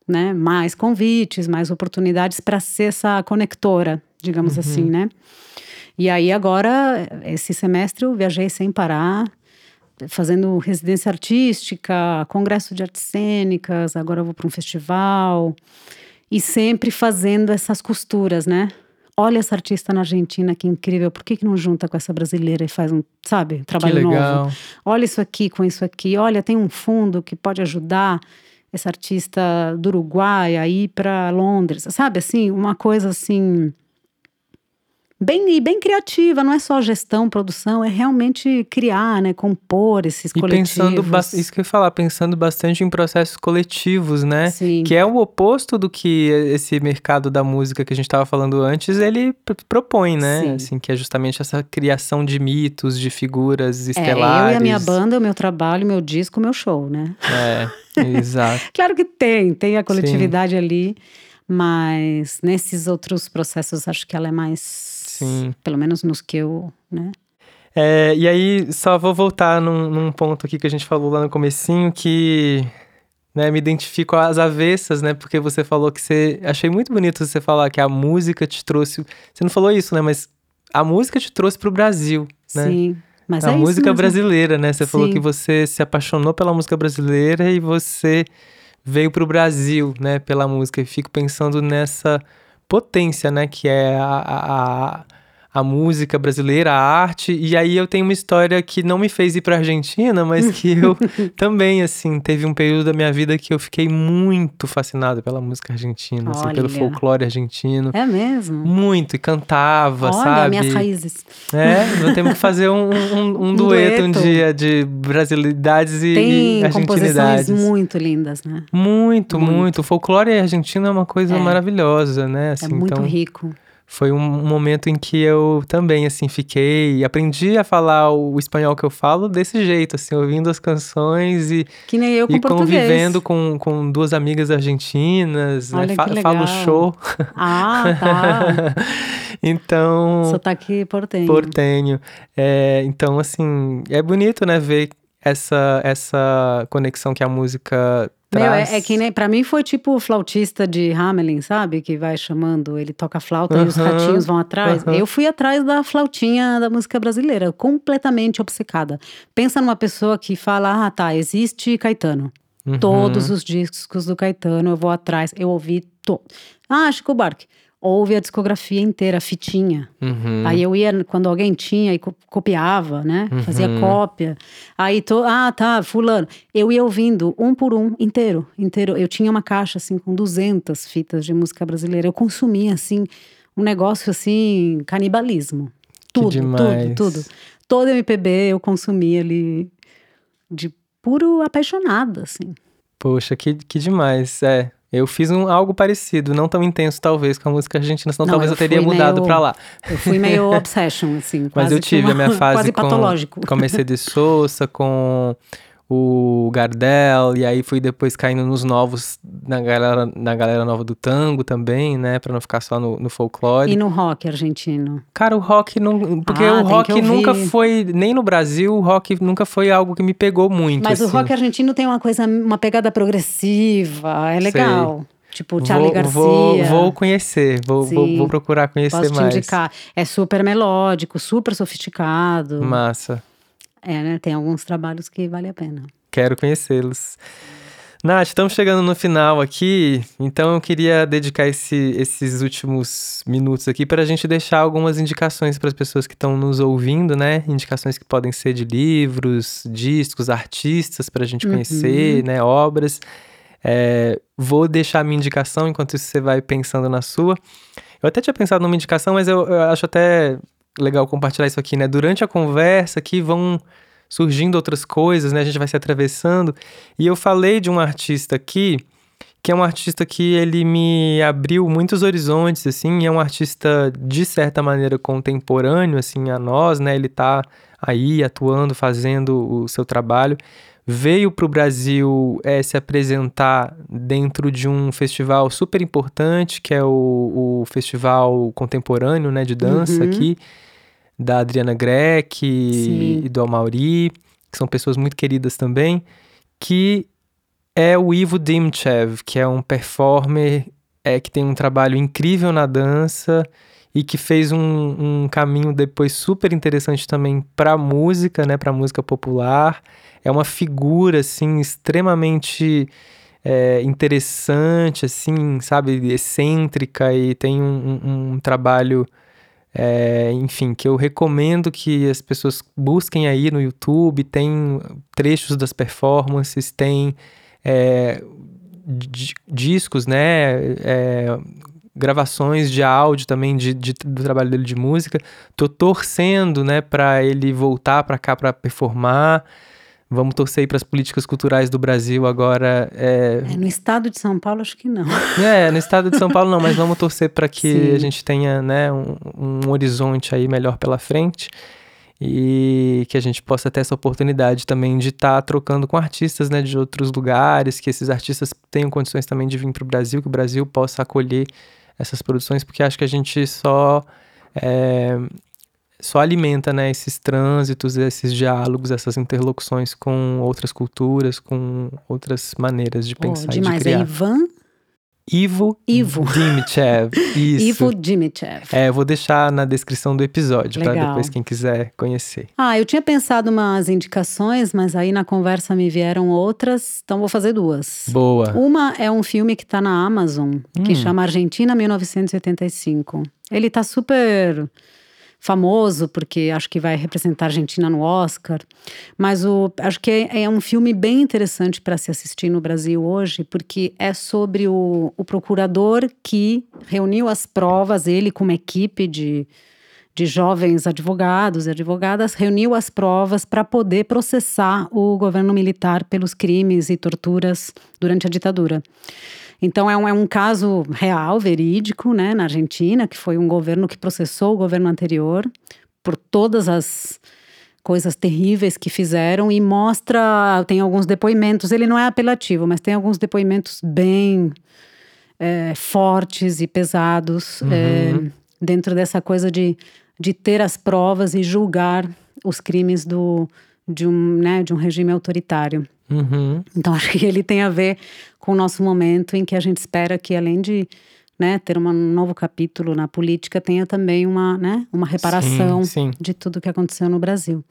né, mais convites, mais oportunidades para ser essa conectora, digamos assim, né? E aí agora esse semestre eu viajei sem parar, fazendo residência artística, congresso de artes cênicas, agora eu vou para um festival e sempre fazendo essas costuras, né? Olha essa artista na Argentina, que incrível. Por que, que não junta com essa brasileira e faz um, sabe, trabalho novo? Olha isso aqui com isso aqui. Olha, tem um fundo que pode ajudar essa artista do Uruguai a ir para Londres. Sabe assim, uma coisa assim bem e bem criativa, não é só gestão, produção, é realmente criar, né, compor esses E coletivos. pensando, isso que eu ia falar, pensando bastante em processos coletivos, né? Sim. Que é o oposto do que esse mercado da música que a gente estava falando antes, ele pr- propõe, né? Sim. Assim, que é justamente essa criação de mitos, de figuras É, estelares. eu e a minha banda, o meu trabalho, o meu disco, o meu show, né? É, exato. Claro que tem, tem a coletividade ali, mas nesses outros processos acho que ela é mais, Sim. pelo menos nos que eu, né? É, e aí, só vou voltar num, num ponto aqui que a gente falou lá no comecinho, que né, me identifico às avessas, né? Porque você falou que você... Achei muito bonito você falar que a música te trouxe... Você não falou isso, né? Mas a música te trouxe pro Brasil, né? Sim, mas a é música brasileira, né? Você falou Sim. que você se apaixonou pela música brasileira e você veio pro Brasil, né? Pela música. E fico pensando nessa potência, né? Que é a, a, a, música brasileira, a arte. E aí eu tenho uma história que não me fez ir pra Argentina, mas que eu também, assim, teve um período da minha vida que eu fiquei muito fascinado pela música argentina, assim, pelo folclore argentino. É mesmo? Muito, e cantava, Olha, sabe? minhas raízes. É, nós temos que fazer um, um, um dueto um dia de brasilidades e, Tem e composições argentinidades. muito lindas, né? Muito, muito, Muito. O folclore argentino é uma coisa É. maravilhosa, né? É Assim, muito então, rico. Foi um momento em que eu também, assim, fiquei... Aprendi a falar o espanhol que eu falo desse jeito, assim, ouvindo as canções e, Que nem eu com e português. convivendo com, com duas amigas argentinas, né? Olha que Fa- legal. Falo show. Ah, tá. então... Sotaque portenho. portenho. É, então, assim, é bonito, né, ver essa, essa conexão que a música Meu, é, é que nem, pra mim foi tipo o flautista de Hamelin, sabe? Que vai chamando, ele toca flauta e os ratinhos vão atrás. aham. Eu fui atrás da flautinha da música brasileira, completamente obcecada. Pensa numa pessoa que fala, ah, tá, existe Caetano. Uhum. Todos os discos do Caetano eu vou atrás, eu ouvi todo. Ah, Chico Buarque. Ouve a discografia inteira, a fitinha. Uhum. Aí eu ia, quando alguém tinha, e co- copiava, né? Fazia Uhum. cópia. Aí, to, ah, tá, fulano. Eu ia ouvindo um por um, inteiro, inteiro. Eu tinha uma caixa, assim, com 200 fitas de música brasileira. Eu consumia, assim, um negócio, assim, canibalismo. Tudo, tudo, tudo. Todo MPB eu consumia ali de puro apaixonada, assim. Poxa, que, que demais. É, eu fiz um, algo parecido, não tão intenso, talvez, com a música argentina, senão Não, talvez eu, eu teria mudado meio- pra lá. Eu fui meio obsession, assim. Mas eu tive a uma- minha fase Quase com, patológico. com a Mercedes Sosa, com o Gardel, e aí fui depois caindo nos novos, na galera, na galera nova do tango também, né? Pra não ficar só no, no folclore. E no rock argentino. Cara, o rock não. Porque Ah, o rock nunca foi. Nem no Brasil, o rock nunca foi algo que me pegou muito. Mas o assim. rock argentino tem uma coisa, uma pegada progressiva, é legal. Tipo Charlie vou, Garcia. Vou, vou conhecer, vou, vou, vou procurar conhecer Posso te mais. indicar. É super melódico, super sofisticado. Massa. É, né? Tem alguns trabalhos que vale a pena. Quero conhecê-los. Nath, estamos chegando no final aqui, então eu queria dedicar esse- esses últimos minutos aqui para a gente deixar algumas indicações para as pessoas que estão nos ouvindo, né? Indicações que podem ser de livros, discos, artistas para a gente conhecer, né? Obras. É, vou deixar a minha indicação enquanto isso você vai pensando na sua. Eu até tinha pensado numa indicação, mas eu, eu acho até legal compartilhar isso aqui, né? Durante a conversa aqui vão surgindo outras coisas, né? A gente vai se atravessando. E eu falei de um artista aqui, que é um artista que ele me abriu muitos horizontes, assim, é um artista de certa maneira contemporâneo, assim, a nós, né? Ele tá aí atuando, fazendo o seu trabalho. Veio para o Brasil eh, se apresentar dentro de um festival super importante, que é o, o Festival Contemporâneo né, de Dança Uhum. aqui, da Adriana Greck Sim. e do Amauri, que são pessoas muito queridas também, que é o Ivo Dimchev, que é um performer é, que tem um trabalho incrível na dança e que fez um, um caminho depois super interessante também para música, né, para música popular. É uma figura assim extremamente é, interessante, assim, sabe, excêntrica e tem um, um- um trabalho é, enfim, que eu recomendo que as pessoas busquem aí no YouTube, tem trechos das performances, tem é, di- discos, né? é, gravações de áudio também de, de- do trabalho dele de música. Tô torcendo, né, para ele voltar para cá para performar. Vamos torcer aí para as políticas culturais do Brasil agora. É, É, no estado de São Paulo, acho que não. é, no estado de São Paulo não, mas vamos torcer para que Sim. a gente tenha né, um, um horizonte aí melhor pela frente e que a gente possa ter essa oportunidade também de estar trocando com artistas né, de outros lugares, que esses artistas tenham condições também de vir para o Brasil, que o Brasil possa acolher essas produções, porque acho que a gente só é, só alimenta né, esses trânsitos, esses diálogos, essas interlocuções com outras culturas, com outras maneiras de pensar e de demais. É criar. Ivan Ivo, Ivo. Dimichev. Isso. Ivo Dimichev. É, eu vou deixar na descrição do episódio, para Legal. depois quem quiser conhecer. Ah, eu tinha pensado umas indicações, mas aí na conversa me vieram outras, então vou fazer duas. Boa. Uma é um filme que tá na Amazon, que Hum. chama Argentina 1985. Ele tá super famoso, porque acho que vai representar a Argentina no Oscar. Mas o, acho que é, é um filme bem interessante para se assistir no Brasil hoje, porque é sobre o, o procurador que reuniu as provas, ele com uma equipe de, de jovens advogados e advogadas, reuniu as provas para poder processar o governo militar pelos crimes e torturas durante a ditadura. Então é um, é um caso real, verídico, né, na Argentina, que foi um governo que processou o governo anterior por todas as coisas terríveis que fizeram e mostra, tem alguns depoimentos, ele não é apelativo, mas tem alguns depoimentos bem é, fortes e pesados é, dentro dessa coisa de, de ter as provas e julgar os crimes do, de, um, né, de um regime autoritário. Uhum. Então, acho que ele tem a ver com o nosso momento em que a gente espera que, além de né, ter um novo capítulo na política, tenha também uma, né, uma reparação Sim, sim. de tudo que aconteceu no Brasil.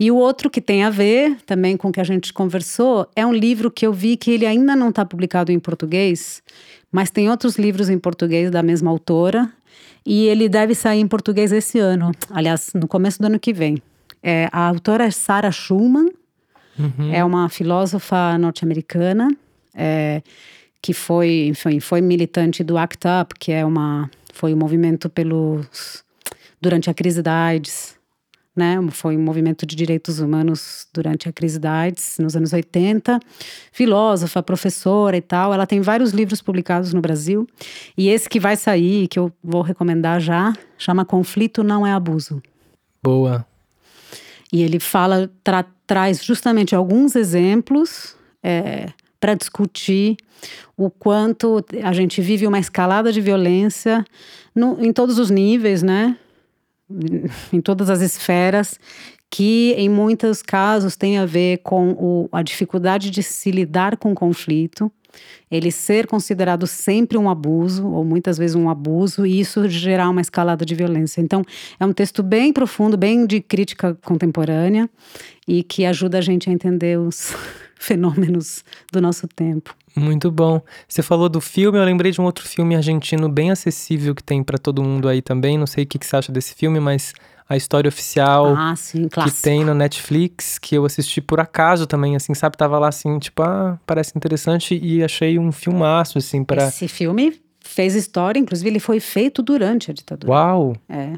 E o outro que tem a ver também com o que a gente conversou é um livro que eu vi que ele ainda não está publicado em português, mas tem outros livros em português da mesma autora e ele deve sair em português esse ano, aliás, no começo do ano que vem. É, a autora é Sarah Schulman, é uma filósofa norte-americana é, que foi, enfim, foi militante do ACT UP, que é uma, foi um movimento pelos durante a crise da AIDS, né? Foi um movimento de direitos humanos durante a crise da AIDS nos anos 80. Filósofa, professora e tal. Ela tem vários livros publicados no Brasil e esse que vai sair, que eu vou recomendar já, chama Conflito não é abuso. Boa. E ele fala, tra- traz justamente alguns exemplos para discutir o quanto a gente vive uma escalada de violência no- em todos os níveis, né? Em todas as esferas, que em muitos casos tem a ver com o- a dificuldade de se lidar com o conflito. Ele ser considerado sempre um abuso, ou muitas vezes um abuso, e isso gerar uma escalada de violência. Então, é um texto bem profundo, bem de crítica contemporânea, e que ajuda a gente a entender os fenômenos do nosso tempo. Muito bom. Você falou do filme, eu lembrei de um outro filme argentino bem acessível que tem para todo mundo aí também. Não sei o que, que você acha desse filme, mas a história oficial Ah, sim, que tem no Netflix, que eu assisti por acaso também, assim, sabe? Tava lá assim, tipo, ah, parece interessante e achei um filmaço, assim, para Esse filme fez história, inclusive ele foi feito durante a ditadura. Uau! É.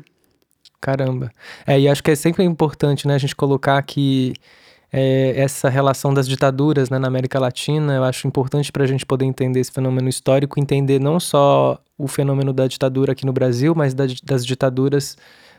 Caramba. É, e acho que é sempre importante, né, a gente colocar que é, essa relação das ditaduras né, na América Latina, eu acho importante para a gente poder entender esse fenômeno histórico, entender não só o fenômeno da ditadura aqui no Brasil, mas da- das ditaduras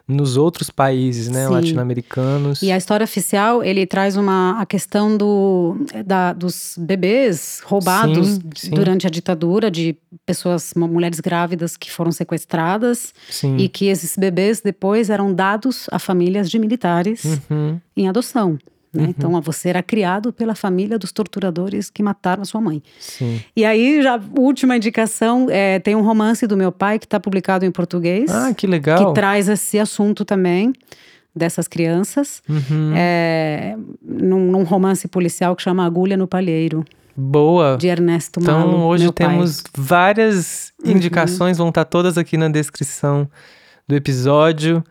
nos outros países, né, latino-americanos. E a história oficial, ele traz uma, a questão do, da, dos bebês roubados Sim, sim. durante a ditadura, de pessoas, mulheres grávidas que foram sequestradas, Sim. e que esses bebês depois eram dados a famílias de militares Uhum. em adoção. Né? Então, você era criado pela família dos torturadores que mataram a sua mãe. Sim. E aí, já última indicação, é, tem um romance do meu pai que está publicado em português, Ah, que legal. que traz esse assunto também dessas crianças, Uhum. é, num, num romance policial que chama Agulha no Palheiro, Boa. de Ernesto Então, Malo, hoje meu pai. Uhum. temos várias indicações, vão estar todas aqui na descrição do episódio.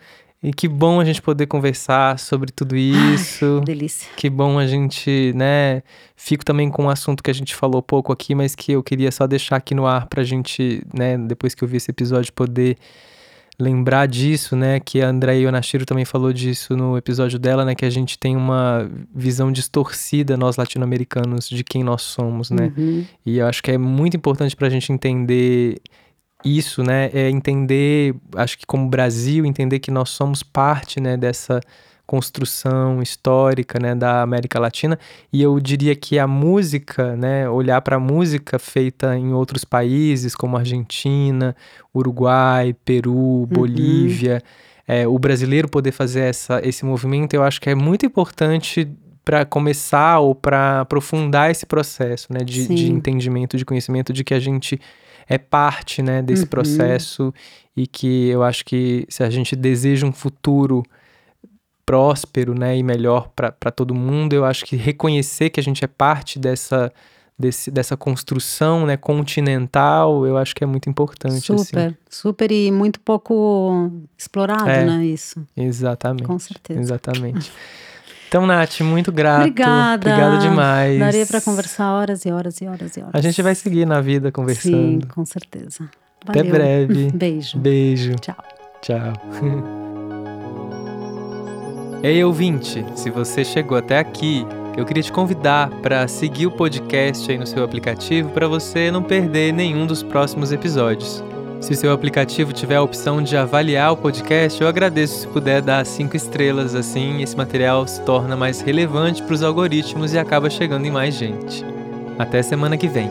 E que bom a gente poder conversar sobre tudo isso. Delícia. Que bom a gente, né? Fico também com um assunto que a gente falou pouco aqui, mas que eu queria só deixar aqui no ar pra gente, né, depois que eu vi esse episódio, poder lembrar disso, né? Que a Andrea Yonashiro também falou disso no episódio dela, né? Que a gente tem uma visão distorcida, nós latino-americanos, de quem nós somos, né? Uhum. E eu acho que é muito importante para a gente entender isso, né? É entender, acho que como Brasil, entender que nós somos parte, né, dessa construção histórica, né, da América Latina. E eu diria que a música, né, olhar para a música feita em outros países, como Argentina, Uruguai, Peru, Bolívia, é, o brasileiro poder fazer essa, esse movimento, eu acho que é muito importante para começar ou para aprofundar esse processo, né, de, de entendimento, de conhecimento de que a gente é parte, né, desse Uhum. processo e que eu acho que se a gente deseja um futuro próspero, né, e melhor para todo mundo, eu acho que reconhecer que a gente é parte dessa desse, dessa construção, né, continental, eu acho que é muito importante, assim. Super, super e muito pouco explorado, É. né? Isso, Exatamente. com certeza. Exatamente. Então, Nath, muito grato. Obrigada. Obrigado demais. Daria para conversar horas e horas e horas e horas. A gente vai seguir na vida Sim, conversando. com certeza. Até Valeu. breve. Beijo. Beijo. Tchau. Tchau. Ei, ouvinte, se você chegou até aqui, eu queria te convidar para seguir o podcast aí no seu aplicativo para você não perder nenhum dos próximos episódios. Se seu aplicativo tiver a opção de avaliar o podcast, eu agradeço se puder dar cinco estrelas, assim esse material se torna mais relevante para os algoritmos e acaba chegando em mais gente. Até semana que vem.